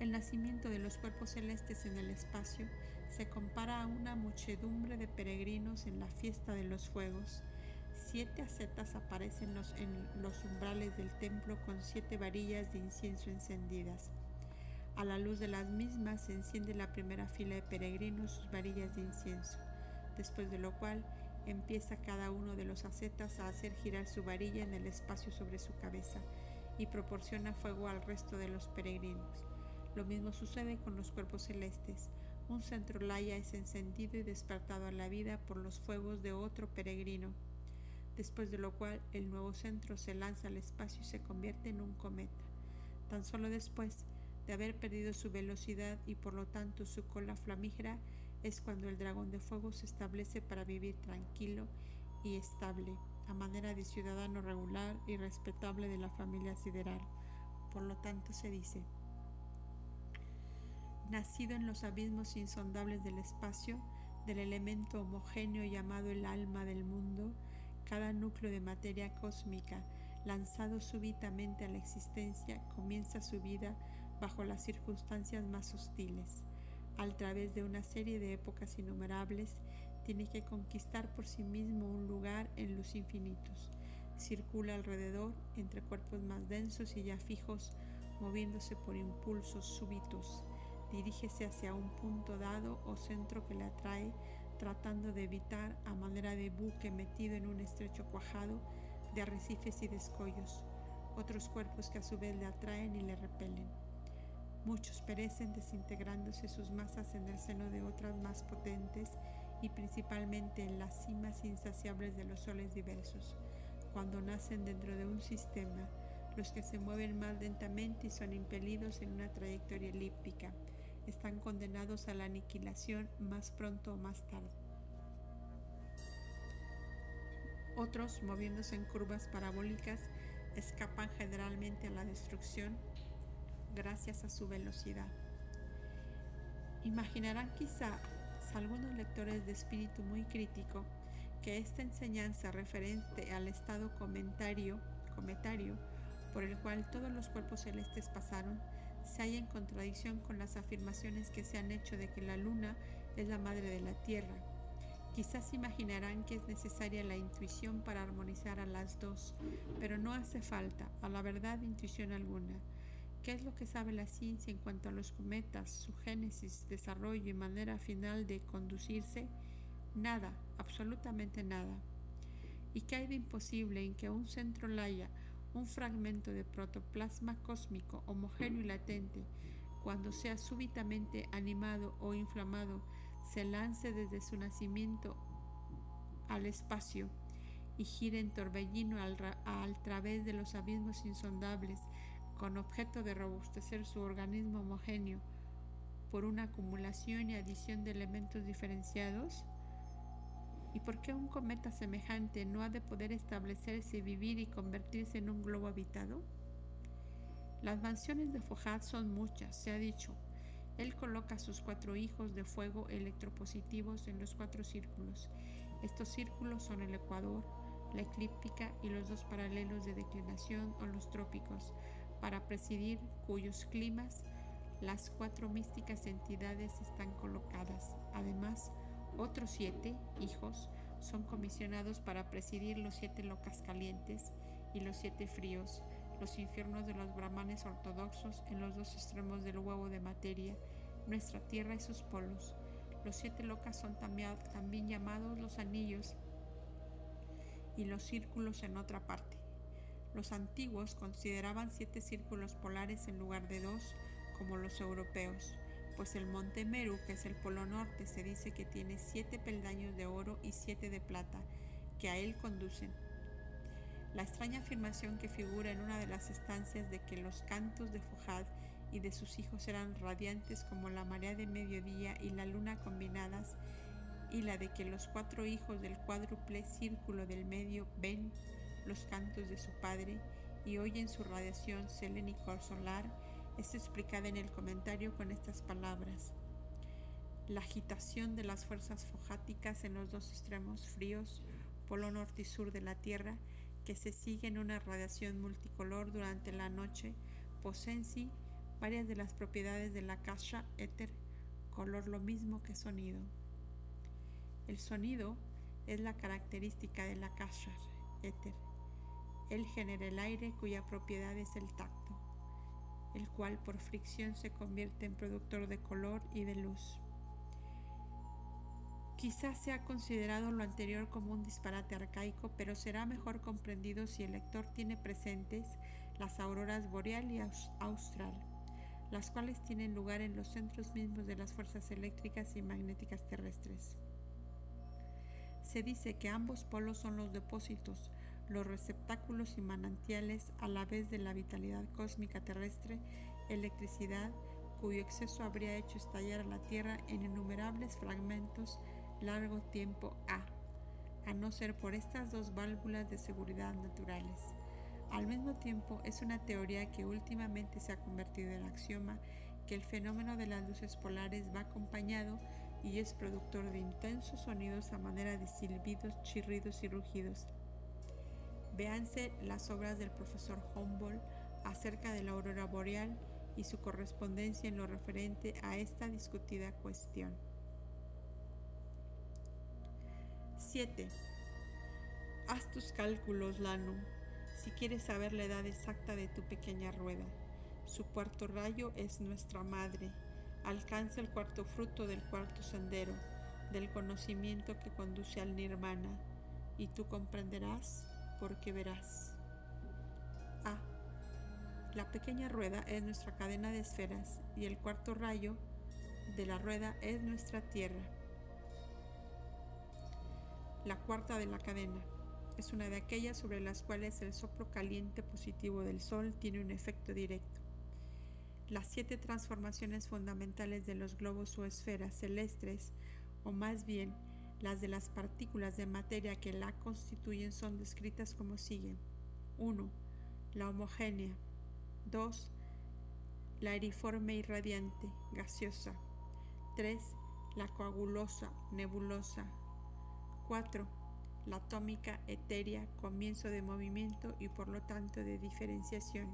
El nacimiento de los cuerpos celestes en el espacio se compara a una muchedumbre de peregrinos en la fiesta de los fuegos. Siete acetas aparecen en los umbrales del templo con siete varillas de incienso encendidas. A la luz de las mismas se enciende la primera fila de peregrinos sus varillas de incienso, después de lo cual empieza cada uno de los acetas a hacer girar su varilla en el espacio sobre su cabeza y proporciona fuego al resto de los peregrinos. Lo mismo sucede con los cuerpos celestes. Un centro laya es encendido y despertado a la vida por los fuegos de otro peregrino, después de lo cual el nuevo centro se lanza al espacio y se convierte en un cometa. Tan solo después, de haber perdido su velocidad y por lo tanto su cola flamígera, es cuando el dragón de fuego se establece para vivir tranquilo y estable, a manera de ciudadano regular y respetable de la familia sideral. Por lo tanto se dice, nacido en los abismos insondables del espacio, del elemento homogéneo llamado el alma del mundo, cada núcleo de materia cósmica, lanzado súbitamente a la existencia, comienza su vida bajo las circunstancias más hostiles. Al través de una serie de épocas innumerables, tiene que conquistar por sí mismo un lugar en los infinitos. Circula alrededor entre cuerpos más densos y ya fijos, moviéndose por impulsos súbitos. Dirígese hacia un punto dado o centro que le atrae, tratando de evitar, a manera de buque metido en un estrecho cuajado de arrecifes y de escollos, otros cuerpos que a su vez le atraen y le repelen. Muchos perecen desintegrándose sus masas en el seno de otras más potentes y principalmente en las cimas insaciables de los soles diversos. Cuando nacen dentro de un sistema, los que se mueven más lentamente y son impelidos en una trayectoria elíptica están condenados a la aniquilación más pronto o más tarde. Otros, moviéndose en curvas parabólicas, escapan generalmente a la destrucción gracias a su velocidad. Imaginarán quizá algunos lectores de espíritu muy crítico que esta enseñanza referente al estado comentario, cometario por el cual todos los cuerpos celestes pasaron se halla en contradicción con las afirmaciones que se han hecho de que la luna es la madre de la tierra. Quizás imaginarán que es necesaria la intuición para armonizar a las dos, pero no hace falta, a la verdad, intuición alguna. ¿Qué es lo que sabe la ciencia en cuanto a los cometas, su génesis, desarrollo y manera final de conducirse? Nada, absolutamente nada. ¿Y qué hay de imposible en que un centro laya, un fragmento de protoplasma cósmico homogéneo y latente, cuando sea súbitamente animado o inflamado, se lance desde su nacimiento al espacio y gire en torbellino al, través de los abismos insondables con objeto de robustecer su organismo homogéneo por una acumulación y adición de elementos diferenciados? ¿Y por qué un cometa semejante no ha de poder establecerse, vivir y convertirse en un globo habitado? Las mansiones de Fojad son muchas, se ha dicho. Él coloca sus cuatro hijos de fuego electropositivos en los cuatro círculos. Estos círculos son el ecuador, la eclíptica y los dos paralelos de declinación o los trópicos, para presidir cuyos climas las cuatro místicas entidades están colocadas. Además, otros siete hijos son comisionados para presidir los siete locas calientes y los siete fríos, los infiernos de los brahmanes ortodoxos en los dos extremos del huevo de materia, nuestra tierra y sus polos. Los siete locas son también, llamados los anillos y los círculos en otra parte. Los antiguos consideraban siete círculos polares en lugar de dos, como los europeos, pues el monte Meru, que es el polo norte, se dice que tiene siete peldaños de oro y siete de plata, que a él conducen. La extraña afirmación que figura en una de las estancias de que los cantos de Fujad y de sus hijos eran radiantes como la marea de mediodía y la luna combinadas, y la de que los cuatro hijos del cuádruple círculo del medio ven los cantos de su padre y oyen su radiación selénico solar, es explicada en el comentario con estas palabras. La agitación de las fuerzas fojáticas en los dos extremos fríos, polo norte y sur de la Tierra, que se sigue en una radiación multicolor durante la noche, poseen sí varias de las propiedades de la kasha éter, color lo mismo que sonido. El sonido es la característica de la kasha éter. Él genera el aire cuya propiedad es el tacto, el cual por fricción se convierte en productor de color y de luz. Quizás sea considerado lo anterior como un disparate arcaico, pero será mejor comprendido si el lector tiene presentes las auroras boreal y austral, las cuales tienen lugar en los centros mismos de las fuerzas eléctricas y magnéticas terrestres. Se dice que ambos polos son los depósitos, los receptáculos y manantiales a la vez de la vitalidad cósmica terrestre, electricidad, cuyo exceso habría hecho estallar a la Tierra en innumerables fragmentos largo tiempo A, a no ser por estas dos válvulas de seguridad naturales. Al mismo tiempo, es una teoría que últimamente se ha convertido en axioma que el fenómeno de las luces polares va acompañado y es productor de intensos sonidos a manera de silbidos, chirridos y rugidos. Véanse las obras del profesor Humboldt acerca de la aurora boreal y su correspondencia en lo referente a esta discutida cuestión. 7. Haz tus cálculos, Lano, si quieres saber la edad exacta de tu pequeña rueda. Su cuarto rayo es nuestra madre. Alcanza el cuarto fruto del cuarto sendero, del conocimiento que conduce al nirvana, y tú comprenderás porque verás. A. La pequeña rueda es nuestra cadena de esferas y el cuarto rayo de la rueda es nuestra tierra. La cuarta de la cadena es una de aquellas sobre las cuales el soplo caliente positivo del Sol tiene un efecto directo. Las siete transformaciones fundamentales de los globos o esferas celestes, o más bien las de las partículas de materia que la constituyen, son descritas como sigue. 1. La homogénea. 2. La eriforme y radiante, gaseosa. 3. La coagulosa, nebulosa, 4. La atómica etérea, comienzo de movimiento y por lo tanto de diferenciación.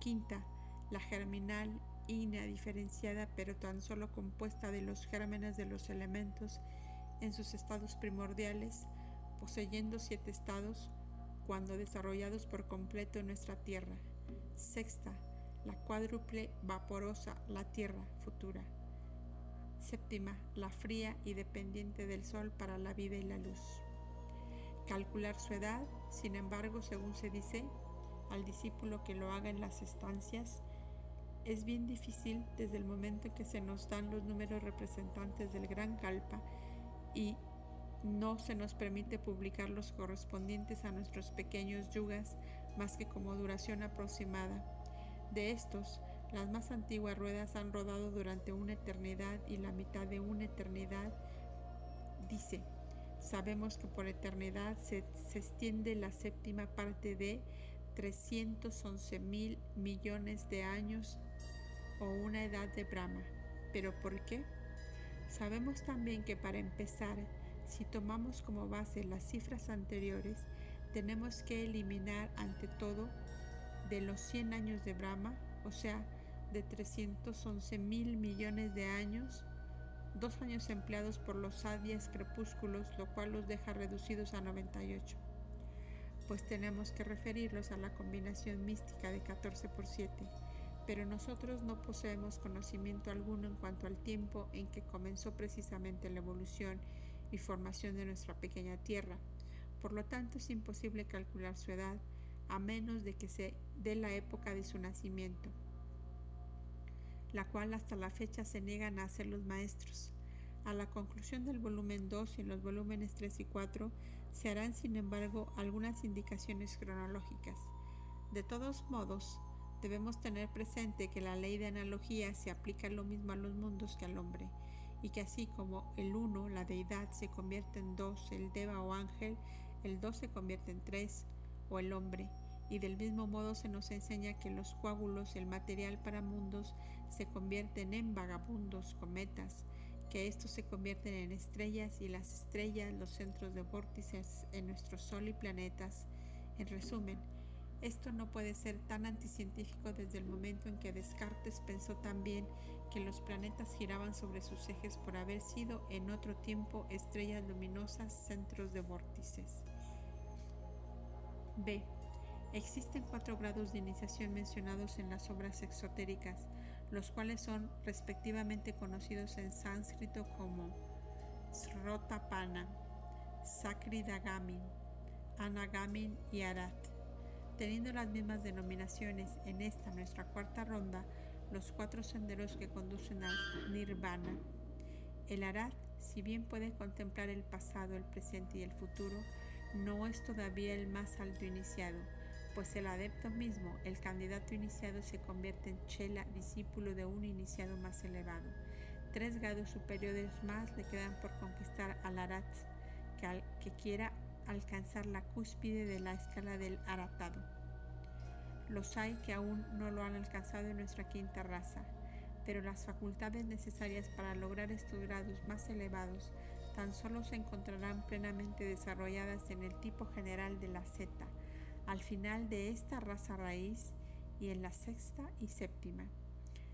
Quinta, la germinal, ígnea diferenciada pero tan solo compuesta de los gérmenes de los elementos en sus estados primordiales, poseyendo siete estados cuando desarrollados por completo en nuestra Tierra. Sexta, la cuádruple vaporosa, la Tierra futura. Séptima, la fría y dependiente del sol para la vida y la luz. Calcular su edad, sin embargo, según se dice, al discípulo que lo haga en las estancias, es bien difícil desde el momento en que se nos dan los números representantes del gran calpa y no se nos permite publicar los correspondientes a nuestros pequeños yugas más que como duración aproximada. De estos, las más antiguas ruedas han rodado durante una eternidad y la mitad de una eternidad. Dice, sabemos que por eternidad se, extiende la séptima parte de 311 mil millones de años o una edad de Brahma. ¿Pero por qué? Sabemos también que para empezar, si tomamos como base las cifras anteriores, tenemos que eliminar ante todo de los 100 años de Brahma, o sea, de 311 mil millones de años, dos años empleados por los sadias crepúsculos, lo cual los deja reducidos a 98. Pues tenemos que referirlos a la combinación mística de 14 por 7, pero nosotros no poseemos conocimiento alguno en cuanto al tiempo en que comenzó precisamente la evolución y formación de nuestra pequeña Tierra. Por lo tanto, es imposible calcular su edad a menos de que se dé la época de su nacimiento la cual hasta la fecha se niegan a hacer los maestros. A la conclusión del volumen 2 y en los volúmenes 3 y 4 Se harán, sin embargo, algunas indicaciones cronológicas. De todos modos, debemos tener presente que la ley de analogía se aplica lo mismo a los mundos que al hombre, y que así como el uno, la deidad, se convierte en dos, el deva o ángel, el dos se convierte en tres, o el hombre, y del mismo modo se nos enseña que los coágulos, el material para mundos, se convierten en vagabundos, cometas, que estos se convierten en estrellas y las estrellas los centros de vórtices en nuestro Sol y planetas. En resumen, esto no puede ser tan anticientífico desde el momento en que Descartes pensó también que los planetas giraban sobre sus ejes por haber sido en otro tiempo estrellas luminosas centros de vórtices. B. Existen cuatro grados de iniciación mencionados en las obras exotéricas, los cuales son respectivamente conocidos en sánscrito como Srotapana, Sakridagamin, Anagamin y Arat. Teniendo las mismas denominaciones en esta nuestra cuarta ronda, los cuatro senderos que conducen al nirvana. El Arat, si bien puede contemplar el pasado, el presente y el futuro, no es todavía el más alto iniciado, pues el adepto mismo, el candidato iniciado, se convierte en chela, discípulo de un iniciado más elevado. Tres grados superiores más le quedan por conquistar al arat, que, que quiera alcanzar la cúspide de la escala del aratado. Los hay que aún no lo han alcanzado en nuestra quinta raza, pero las facultades necesarias para lograr estos grados más elevados tan solo se encontrarán plenamente desarrolladas en el tipo general de la zeta, al final de esta raza raíz y en la sexta y séptima.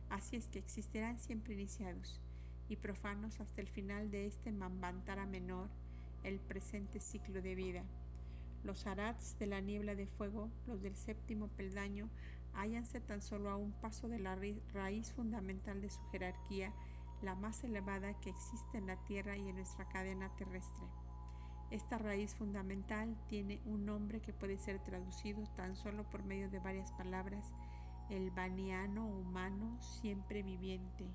Así es que existirán siempre iniciados y profanos hasta el final de este Mambantara menor, el presente ciclo de vida. Los arats de la niebla de fuego, los del séptimo peldaño, hállanse tan solo a un paso de la raíz fundamental de su jerarquía, la más elevada que existe en la Tierra y en nuestra cadena terrestre. Esta raíz fundamental tiene un nombre que puede ser traducido tan solo por medio de varias palabras, el baniano humano siempre viviente.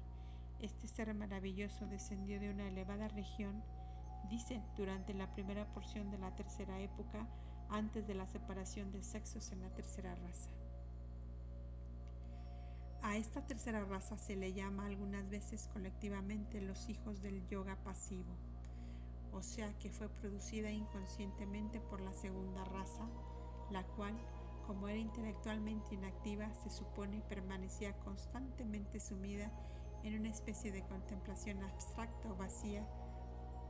Este ser maravilloso descendió de una elevada región, dice, durante la primera porción de la tercera época, antes de la separación de sexos en la tercera raza. A esta tercera raza se le llama algunas veces colectivamente los hijos del yoga pasivo o sea que fue producida inconscientemente por la segunda raza, la cual, como era intelectualmente inactiva, se supone permanecía constantemente sumida en una especie de contemplación abstracta o vacía,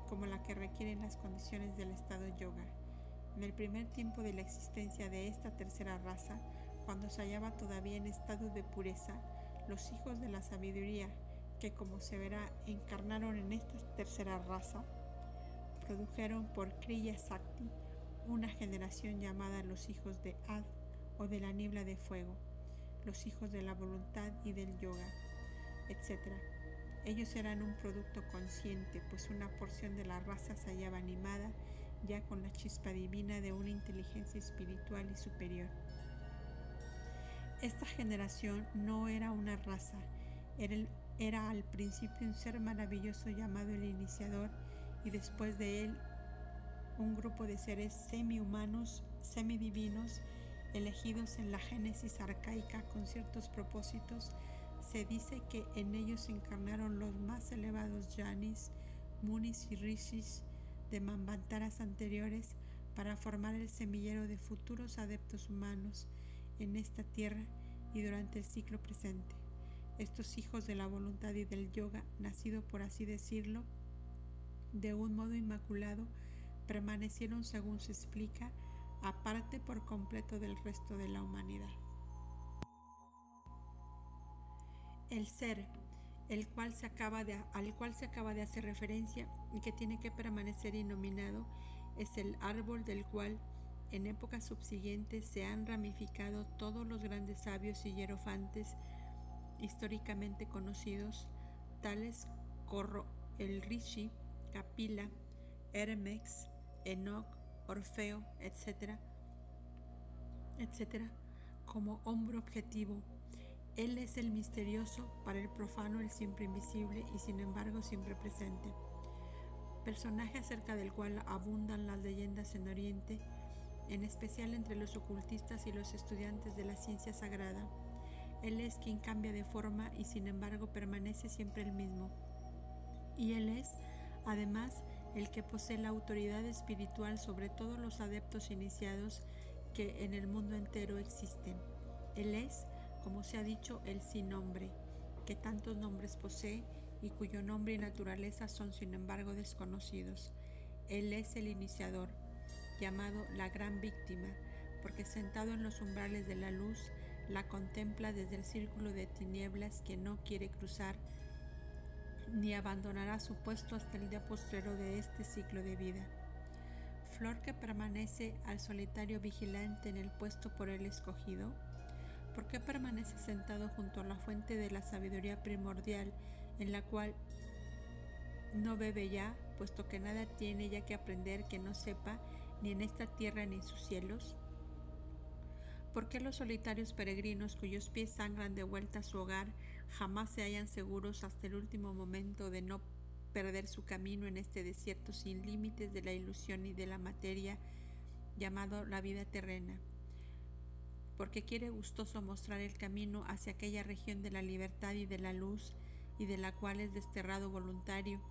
como la que requieren las condiciones del estado yoga. En el primer tiempo de la existencia de esta tercera raza, cuando se hallaba todavía en estado de pureza, los hijos de la sabiduría, que como se verá encarnaron en esta tercera raza, produjeron por Kriya Sakti una generación llamada los hijos de Ad o de la niebla de fuego, los hijos de la voluntad y del yoga, etc. Ellos eran un producto consciente, pues una porción de la raza se hallaba animada ya con la chispa divina de una inteligencia espiritual y superior. Esta generación no era una raza, era, al principio un ser maravilloso llamado el iniciador y después de él un grupo de seres semi-humanos, semidivinos, elegidos en la génesis arcaica con ciertos propósitos, se dice que en ellos se encarnaron los más elevados yanis, munis y rishis de mambantaras anteriores para formar el semillero de futuros adeptos humanos en esta tierra y durante el ciclo presente. Estos hijos de la voluntad y del yoga, nacido por así decirlo, de un modo inmaculado, permanecieron, según se explica, aparte por completo del resto de la humanidad. El ser, el cual se acaba de, al cual se acaba de hacer referencia y que tiene que permanecer inominado, es el árbol del cual en épocas subsiguientes se han ramificado todos los grandes sabios y hierofantes históricamente conocidos, tales Corro el Rishi, Capila, Hermex, Enoch, Orfeo, etc., etcétera, como hombro objetivo. Él es el misterioso, para el profano el siempre invisible y sin embargo siempre presente. personaje acerca del cual abundan las leyendas en Oriente, en especial entre los ocultistas y los estudiantes de la ciencia sagrada. Él es quien cambia de forma y sin embargo permanece siempre el mismo. Y Él es, además, el que posee la autoridad espiritual sobre todos los adeptos iniciados que en el mundo entero existen. Él es, como se ha dicho, el sin nombre, que tantos nombres posee y cuyo nombre y naturaleza son sin embargo desconocidos. Él es el iniciador, llamado la gran víctima, porque sentado en los umbrales de la luz, la contempla desde el círculo de tinieblas que no quiere cruzar, ni abandonará su puesto hasta el día postrero de este ciclo de vida. Flor que permanece al solitario vigilante en el puesto por él escogido, ¿por qué permanece sentado junto a la fuente de la sabiduría primordial en la cual no bebe ya, puesto que nada tiene ya que aprender que no sepa ni en esta tierra ni en sus cielos? ¿Por qué los solitarios peregrinos cuyos pies sangran de vuelta a su hogar jamás se hallan seguros hasta el último momento de no perder su camino en este desierto sin límites de la ilusión y de la materia llamado la vida terrena? Porque quiere gustoso mostrar el camino hacia aquella región de la libertad y de la luz y de la cual es desterrado voluntario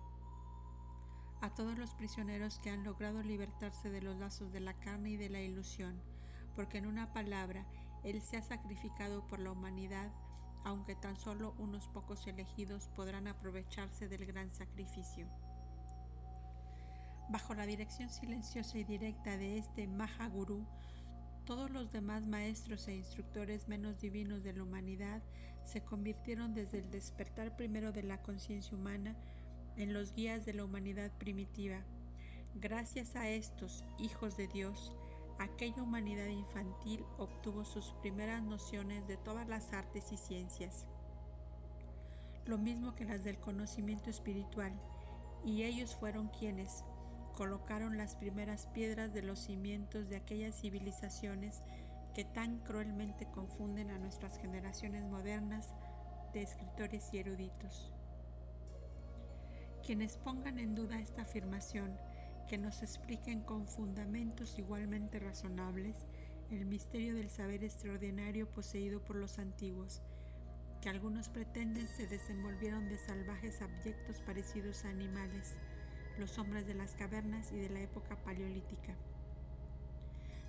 a todos los prisioneros que han logrado libertarse de los lazos de la carne y de la ilusión, porque en una palabra, Él se ha sacrificado por la humanidad, aunque tan solo unos pocos elegidos podrán aprovecharse del gran sacrificio. Bajo la dirección silenciosa y directa de este Mahaguru, todos los demás maestros e instructores menos divinos de la humanidad se convirtieron desde el despertar primero de la conciencia humana en los guías de la humanidad primitiva. Gracias a estos hijos de Dios, aquella humanidad infantil obtuvo sus primeras nociones de todas las artes y ciencias, lo mismo que las del conocimiento espiritual, y ellos fueron quienes colocaron las primeras piedras de los cimientos de aquellas civilizaciones que tan cruelmente confunden a nuestras generaciones modernas de escritores y eruditos. Quienes pongan en duda esta afirmación, que nos expliquen con fundamentos igualmente razonables el misterio del saber extraordinario poseído por los antiguos, que algunos pretenden se desenvolvieron de salvajes abyectos parecidos a animales, los hombres de las cavernas y de la época paleolítica.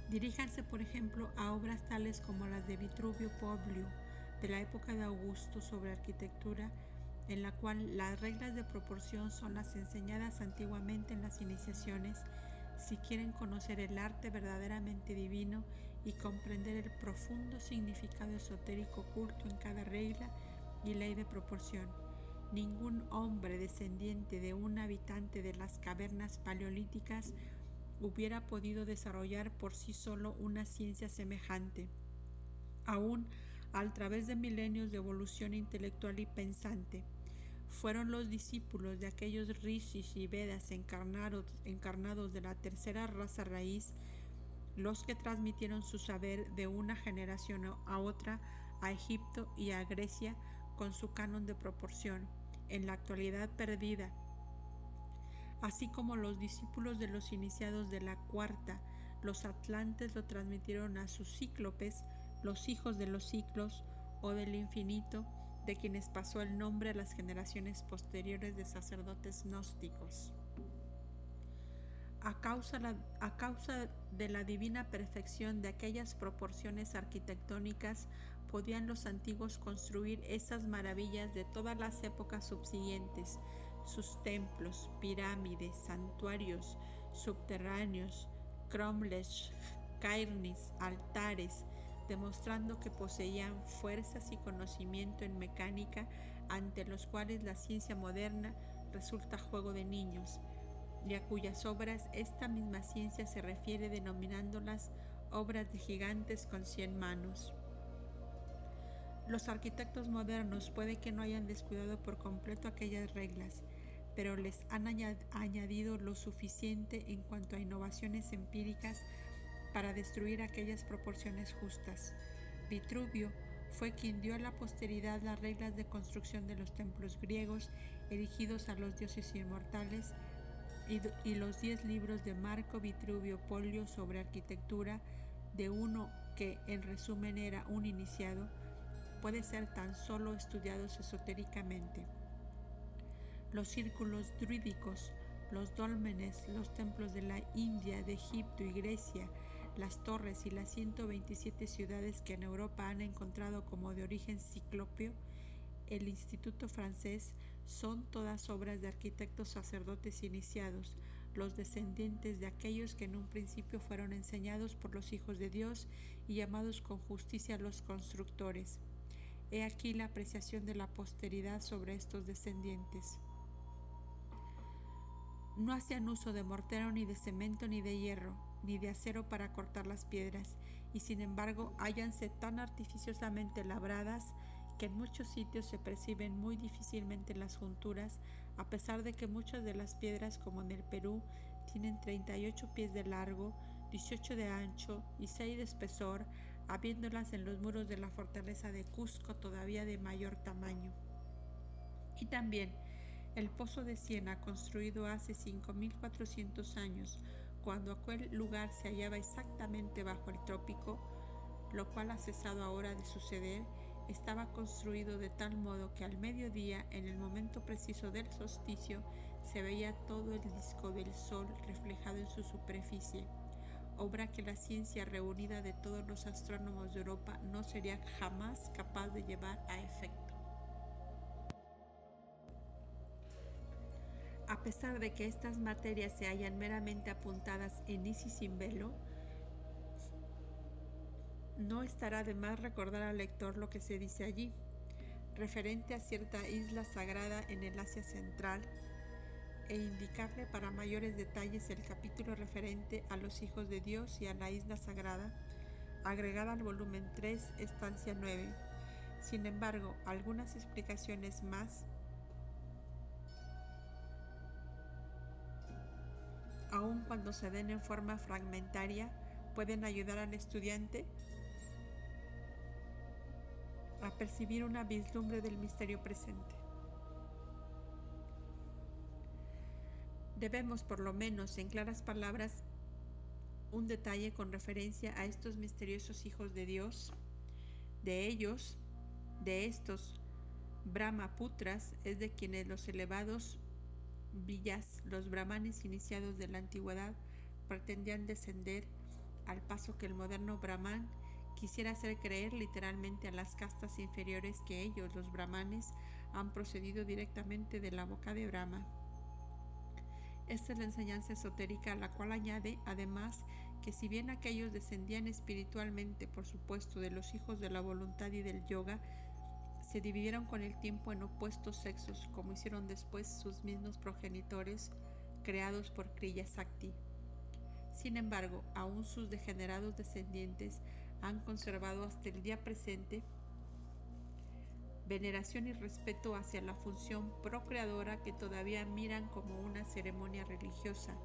Diríjanse, por ejemplo, a obras tales como las de Vitruvio Publio, de la época de Augusto sobre arquitectura, en la cual las reglas de proporción son las enseñadas antiguamente en las iniciaciones, si quieren conocer el arte verdaderamente divino y comprender el profundo significado esotérico oculto en cada regla y ley de proporción. Ningún hombre descendiente de un habitante de las cavernas paleolíticas hubiera podido desarrollar por sí solo una ciencia semejante. Aún al través de milenios de evolución intelectual y pensante, fueron los discípulos de aquellos rishis y vedas encarnados, encarnados de la tercera raza raíz los que transmitieron su saber de una generación a otra a Egipto y a Grecia con su canon de proporción, en la actualidad perdida, así como los discípulos de los iniciados de la cuarta, los atlantes lo transmitieron a sus cíclopes, los hijos de los ciclos o del infinito, de quienes pasó el nombre a las generaciones posteriores de sacerdotes gnósticos. A causa, a causa, de la divina perfección de aquellas proporciones arquitectónicas, podían los antiguos construir esas maravillas de todas las épocas subsiguientes, sus templos, pirámides, santuarios subterráneos, cromlech, cairnis, altares, demostrando que poseían fuerzas y conocimiento en mecánica ante los cuales la ciencia moderna resulta juego de niños, y a cuyas obras esta misma ciencia se refiere denominándolas obras de gigantes con cien manos. Los arquitectos modernos puede que no hayan descuidado por completo aquellas reglas, pero les han añadido lo suficiente en cuanto a innovaciones empíricas para destruir aquellas proporciones justas. Vitruvio fue quien dio a la posteridad las reglas de construcción de los templos griegos erigidos a los dioses inmortales y, los diez libros de Marco Vitruvio Polio sobre arquitectura de uno que en resumen era un iniciado, puede ser tan solo estudiados esotéricamente. Los círculos druídicos, los dólmenes, los templos de la India, de Egipto y Grecia, las torres y las 127 ciudades que en Europa han encontrado como de origen ciclopio, el Instituto francés son todas obras de arquitectos sacerdotes iniciados, los descendientes de aquellos que en un principio fueron enseñados por los hijos de Dios y llamados con justicia los constructores. He aquí la apreciación de la posteridad sobre estos descendientes. No hacían uso de mortero ni de cemento ni de hierro, ni de acero para cortar las piedras, y sin embargo hállanse tan artificiosamente labradas que en muchos sitios se perciben muy difícilmente las junturas, a pesar de que muchas de las piedras, como en el Perú, tienen 38 pies de largo, 18 de ancho y 6 de espesor, habiéndolas en los muros de la fortaleza de Cusco todavía de mayor tamaño. Y también el pozo de Siena, construido hace 5.400 años, cuando aquel lugar se hallaba exactamente bajo el trópico, lo cual ha cesado ahora de suceder, estaba construido de tal modo que al mediodía, en el momento preciso del solsticio, se veía todo el disco del sol reflejado en su superficie, obra que la ciencia reunida de todos los astrónomos de Europa no sería jamás capaz de llevar a efecto. A pesar de que estas materias se hallan meramente apuntadas en Isis sin velo, no estará de más recordar al lector lo que se dice allí, referente a cierta isla sagrada en el Asia Central, e indicarle para mayores detalles el capítulo referente a los hijos de Dios y a la isla sagrada, agregada al volumen 3, estancia 9. Sin embargo, algunas explicaciones más aun cuando se den en forma fragmentaria, pueden ayudar al estudiante a percibir una vislumbre del misterio presente. Debemos, por lo menos en claras palabras, un detalle con referencia a estos misteriosos hijos de Dios. De ellos, de estos Brahmaputras, es de quienes los elevados villas, los brahmanes iniciados de la antigüedad, pretendían descender al paso que el moderno brahman quisiera hacer creer literalmente a las castas inferiores que ellos, los brahmanes, han procedido directamente de la boca de Brahma. Esta es la enseñanza esotérica, la cual añade, además, que si bien aquellos descendían espiritualmente, por supuesto, de los hijos de la voluntad y del yoga, se dividieron con el tiempo en opuestos sexos, como hicieron después sus mismos progenitores, creados por Kriya Sakti. Sin embargo, aún sus degenerados descendientes han conservado hasta el día presente veneración y respeto hacia la función procreadora que todavía miran como una ceremonia religiosa,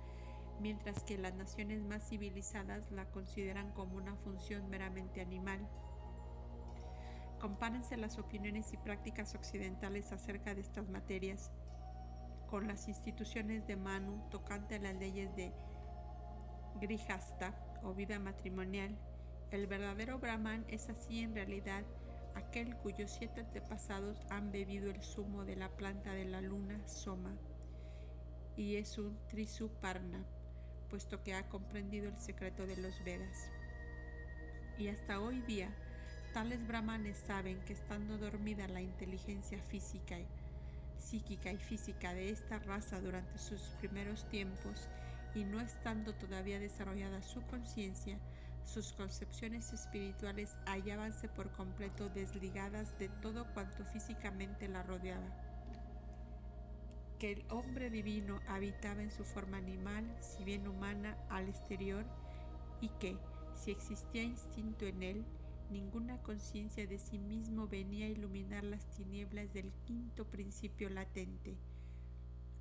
mientras que las naciones más civilizadas la consideran como una función meramente animal. Compárense las opiniones y prácticas occidentales acerca de estas materias con las instituciones de Manu tocante a las leyes de Grihasta o vida matrimonial el verdadero Brahman es así en realidad aquel cuyos siete antepasados han bebido el zumo de la planta de la luna Soma y es un Trisuparna, puesto que ha comprendido el secreto de los Vedas. Y hasta hoy día, tales brahmanes saben que estando dormida la inteligencia física, psíquica y física de esta raza durante sus primeros tiempos y no estando todavía desarrollada su conciencia, sus concepciones espirituales hallábanse por completo desligadas de todo cuanto físicamente la rodeaba. Que el hombre divino habitaba en su forma animal, si bien humana, al exterior, y que, si existía instinto en él, ninguna conciencia de sí mismo venía a iluminar las tinieblas del quinto principio latente.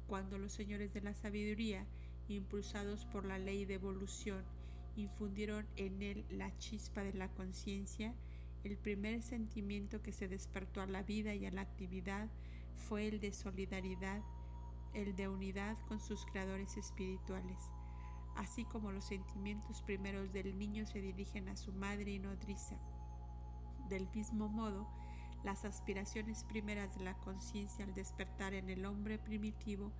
Cuando los señores de la sabiduría, impulsados por la ley de evolución, infundieron en él la chispa de la conciencia, el primer sentimiento que se despertó a la vida y a la actividad fue el de solidaridad el de unidad con sus creadores espirituales, así como los sentimientos primeros del niño se dirigen a su madre y nodriza. Del mismo modo, las aspiraciones primeras de la conciencia al despertar en el hombre primitivo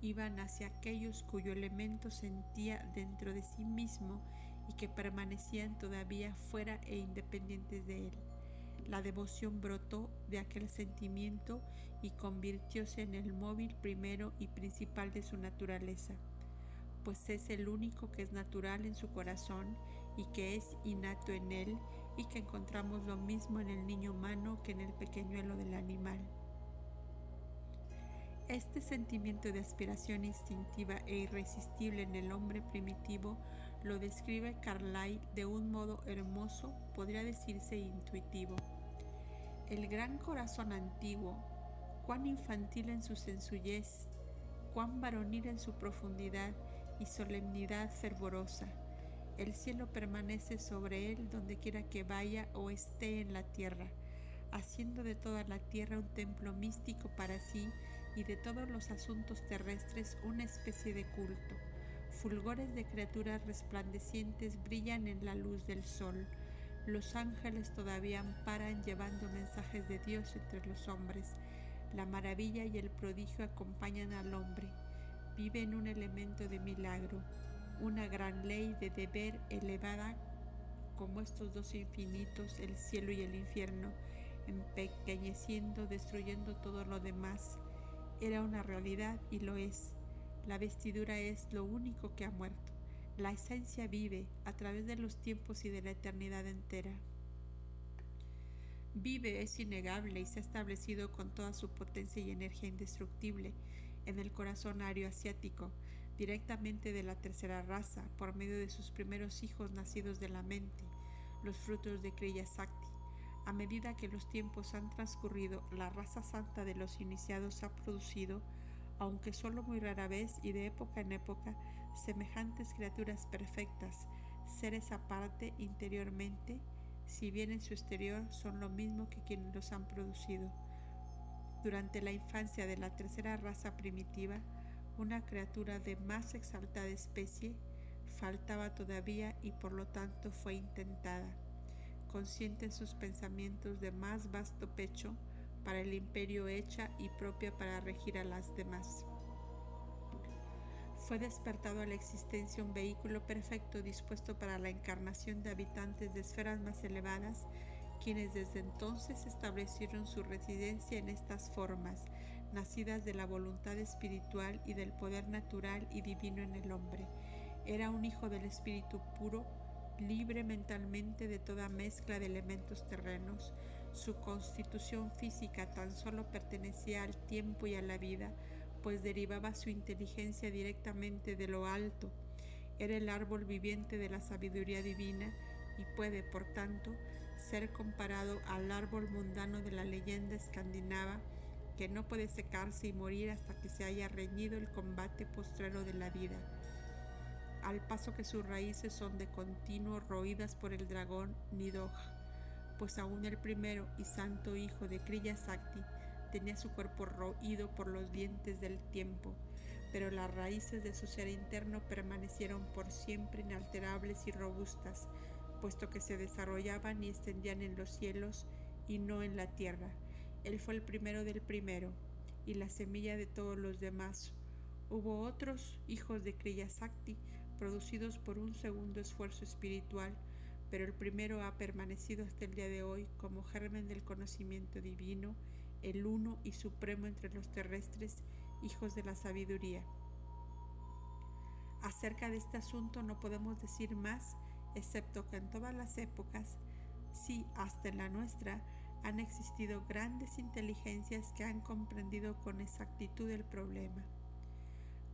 iban hacia aquellos cuyo elemento sentía dentro de sí mismo y que permanecían todavía fuera e independientes de él. La devoción brotó de aquel sentimiento y convirtióse en el móvil primero y principal de su naturaleza, pues es el único que es natural en su corazón y que es innato en él y que encontramos lo mismo en el niño humano que en el pequeñuelo del animal. Este sentimiento de aspiración instintiva e irresistible en el hombre primitivo lo describe Carlyle de un modo hermoso, podría decirse intuitivo. El gran corazón antiguo, cuán infantil en su sencillez, cuán varonil en su profundidad y solemnidad fervorosa. El cielo permanece sobre él donde quiera que vaya o esté en la tierra, haciendo de toda la tierra un templo místico para sí y de todos los asuntos terrestres una especie de culto. Fulgores de criaturas resplandecientes brillan en la luz del sol. Los ángeles todavía amparan llevando mensajes de Dios entre los hombres. La maravilla y el prodigio acompañan al hombre. Vive en un elemento de milagro, una gran ley de deber elevada como estos dos infinitos, el cielo y el infierno, empequeñeciendo, destruyendo todo lo demás, era una realidad y lo es. La vestidura es lo único que ha muerto. La esencia vive a través de los tiempos y de la eternidad entera. Vive, es innegable y se ha establecido con toda su potencia y energía indestructible en el corazón ario asiático, directamente de la tercera raza, por medio de sus primeros hijos nacidos de la mente, los frutos de Kriya Sakti, a medida que los tiempos han transcurrido, la raza santa de los iniciados ha producido, aunque solo muy rara vez y de época en época, semejantes criaturas perfectas, seres aparte interiormente, si bien en su exterior son lo mismo que quienes los han producido. Durante la infancia de la tercera raza primitiva, una criatura de más exaltada especie faltaba todavía y por lo tanto fue intentada consciente en sus pensamientos de más vasto pecho para el imperio hecha y propia para regir a las demás. Fue despertado a la existencia un vehículo perfecto dispuesto para la encarnación de habitantes de esferas más elevadas, quienes desde entonces establecieron su residencia en estas formas, nacidas de la voluntad espiritual y del poder natural y divino en el hombre. Era un hijo del espíritu puro, libre mentalmente de toda mezcla de elementos terrenos, su constitución física tan solo pertenecía al tiempo y a la vida, pues derivaba su inteligencia directamente de lo alto. Era el árbol viviente de la sabiduría divina y puede, por tanto, ser comparado al árbol mundano de la leyenda escandinava que no puede secarse y morir hasta que se haya reñido el combate postrero de la vida al paso que sus raíces son de continuo roídas por el dragón Nidoj, pues aún el primero y santo hijo de Kriya Sakti tenía su cuerpo roído por los dientes del tiempo, pero las raíces de su ser interno permanecieron por siempre inalterables y robustas, puesto que se desarrollaban y extendían en los cielos y no en la tierra. Él fue el primero del primero y la semilla de todos los demás. Hubo otros hijos de Kriya Sakti, producidos por un segundo esfuerzo espiritual, pero el primero ha permanecido hasta el día de hoy como germen del conocimiento divino, el uno y supremo entre los terrestres, hijos de la sabiduría. Acerca de este asunto no podemos decir más, excepto que en todas las épocas, sí hasta en la nuestra, han existido grandes inteligencias que han comprendido con exactitud el problema.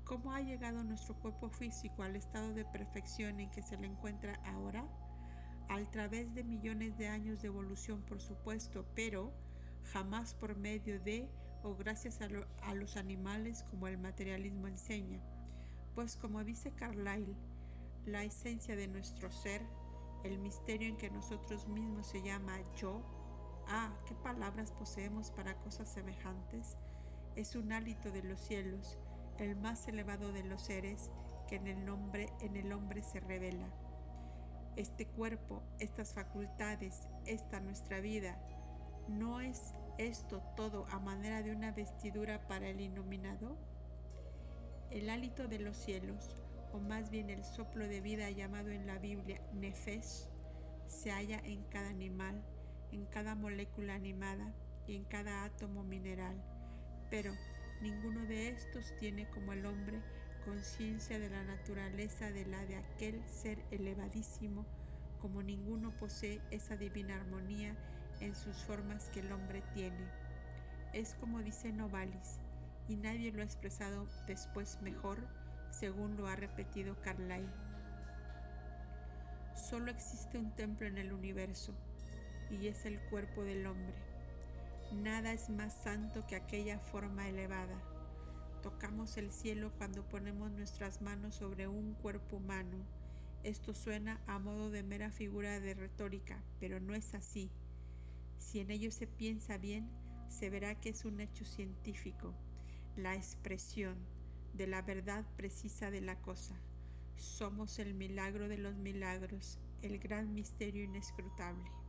¿Cómo ha llegado nuestro cuerpo físico al estado de perfección en que se le encuentra ahora? Al través de millones de años de evolución, por supuesto, pero jamás por medio de o gracias a, a los animales como el materialismo enseña. Pues como dice Carlyle, la esencia de nuestro ser, el misterio en que nosotros mismos se llama yo, ah, qué palabras poseemos para cosas semejantes, es un hálito de los cielos, el más elevado de los seres que en el nombre en el hombre se revela. Este cuerpo, estas facultades, esta nuestra vida, ¿no es esto todo a manera de una vestidura para el iluminado? El hálito de los cielos, o más bien el soplo de vida llamado en la Biblia Nefesh, se halla en cada animal, en cada molécula animada y en cada átomo mineral, pero ninguno de estos tiene como el hombre conciencia de la naturaleza de la de aquel ser elevadísimo, como ninguno posee esa divina armonía en sus formas que el hombre tiene. Es como dice Novalis, y nadie lo ha expresado después mejor, según lo ha repetido Carlyle. Solo existe un templo en el universo, y es el cuerpo del hombre. Nada es más santo que aquella forma elevada. Tocamos el cielo cuando ponemos nuestras manos sobre un cuerpo humano. Esto suena a modo de mera figura de retórica, pero no es así. Si en ello se piensa bien, se verá que es un hecho científico, la expresión de la verdad precisa de la cosa. Somos el milagro de los milagros, el gran misterio inescrutable.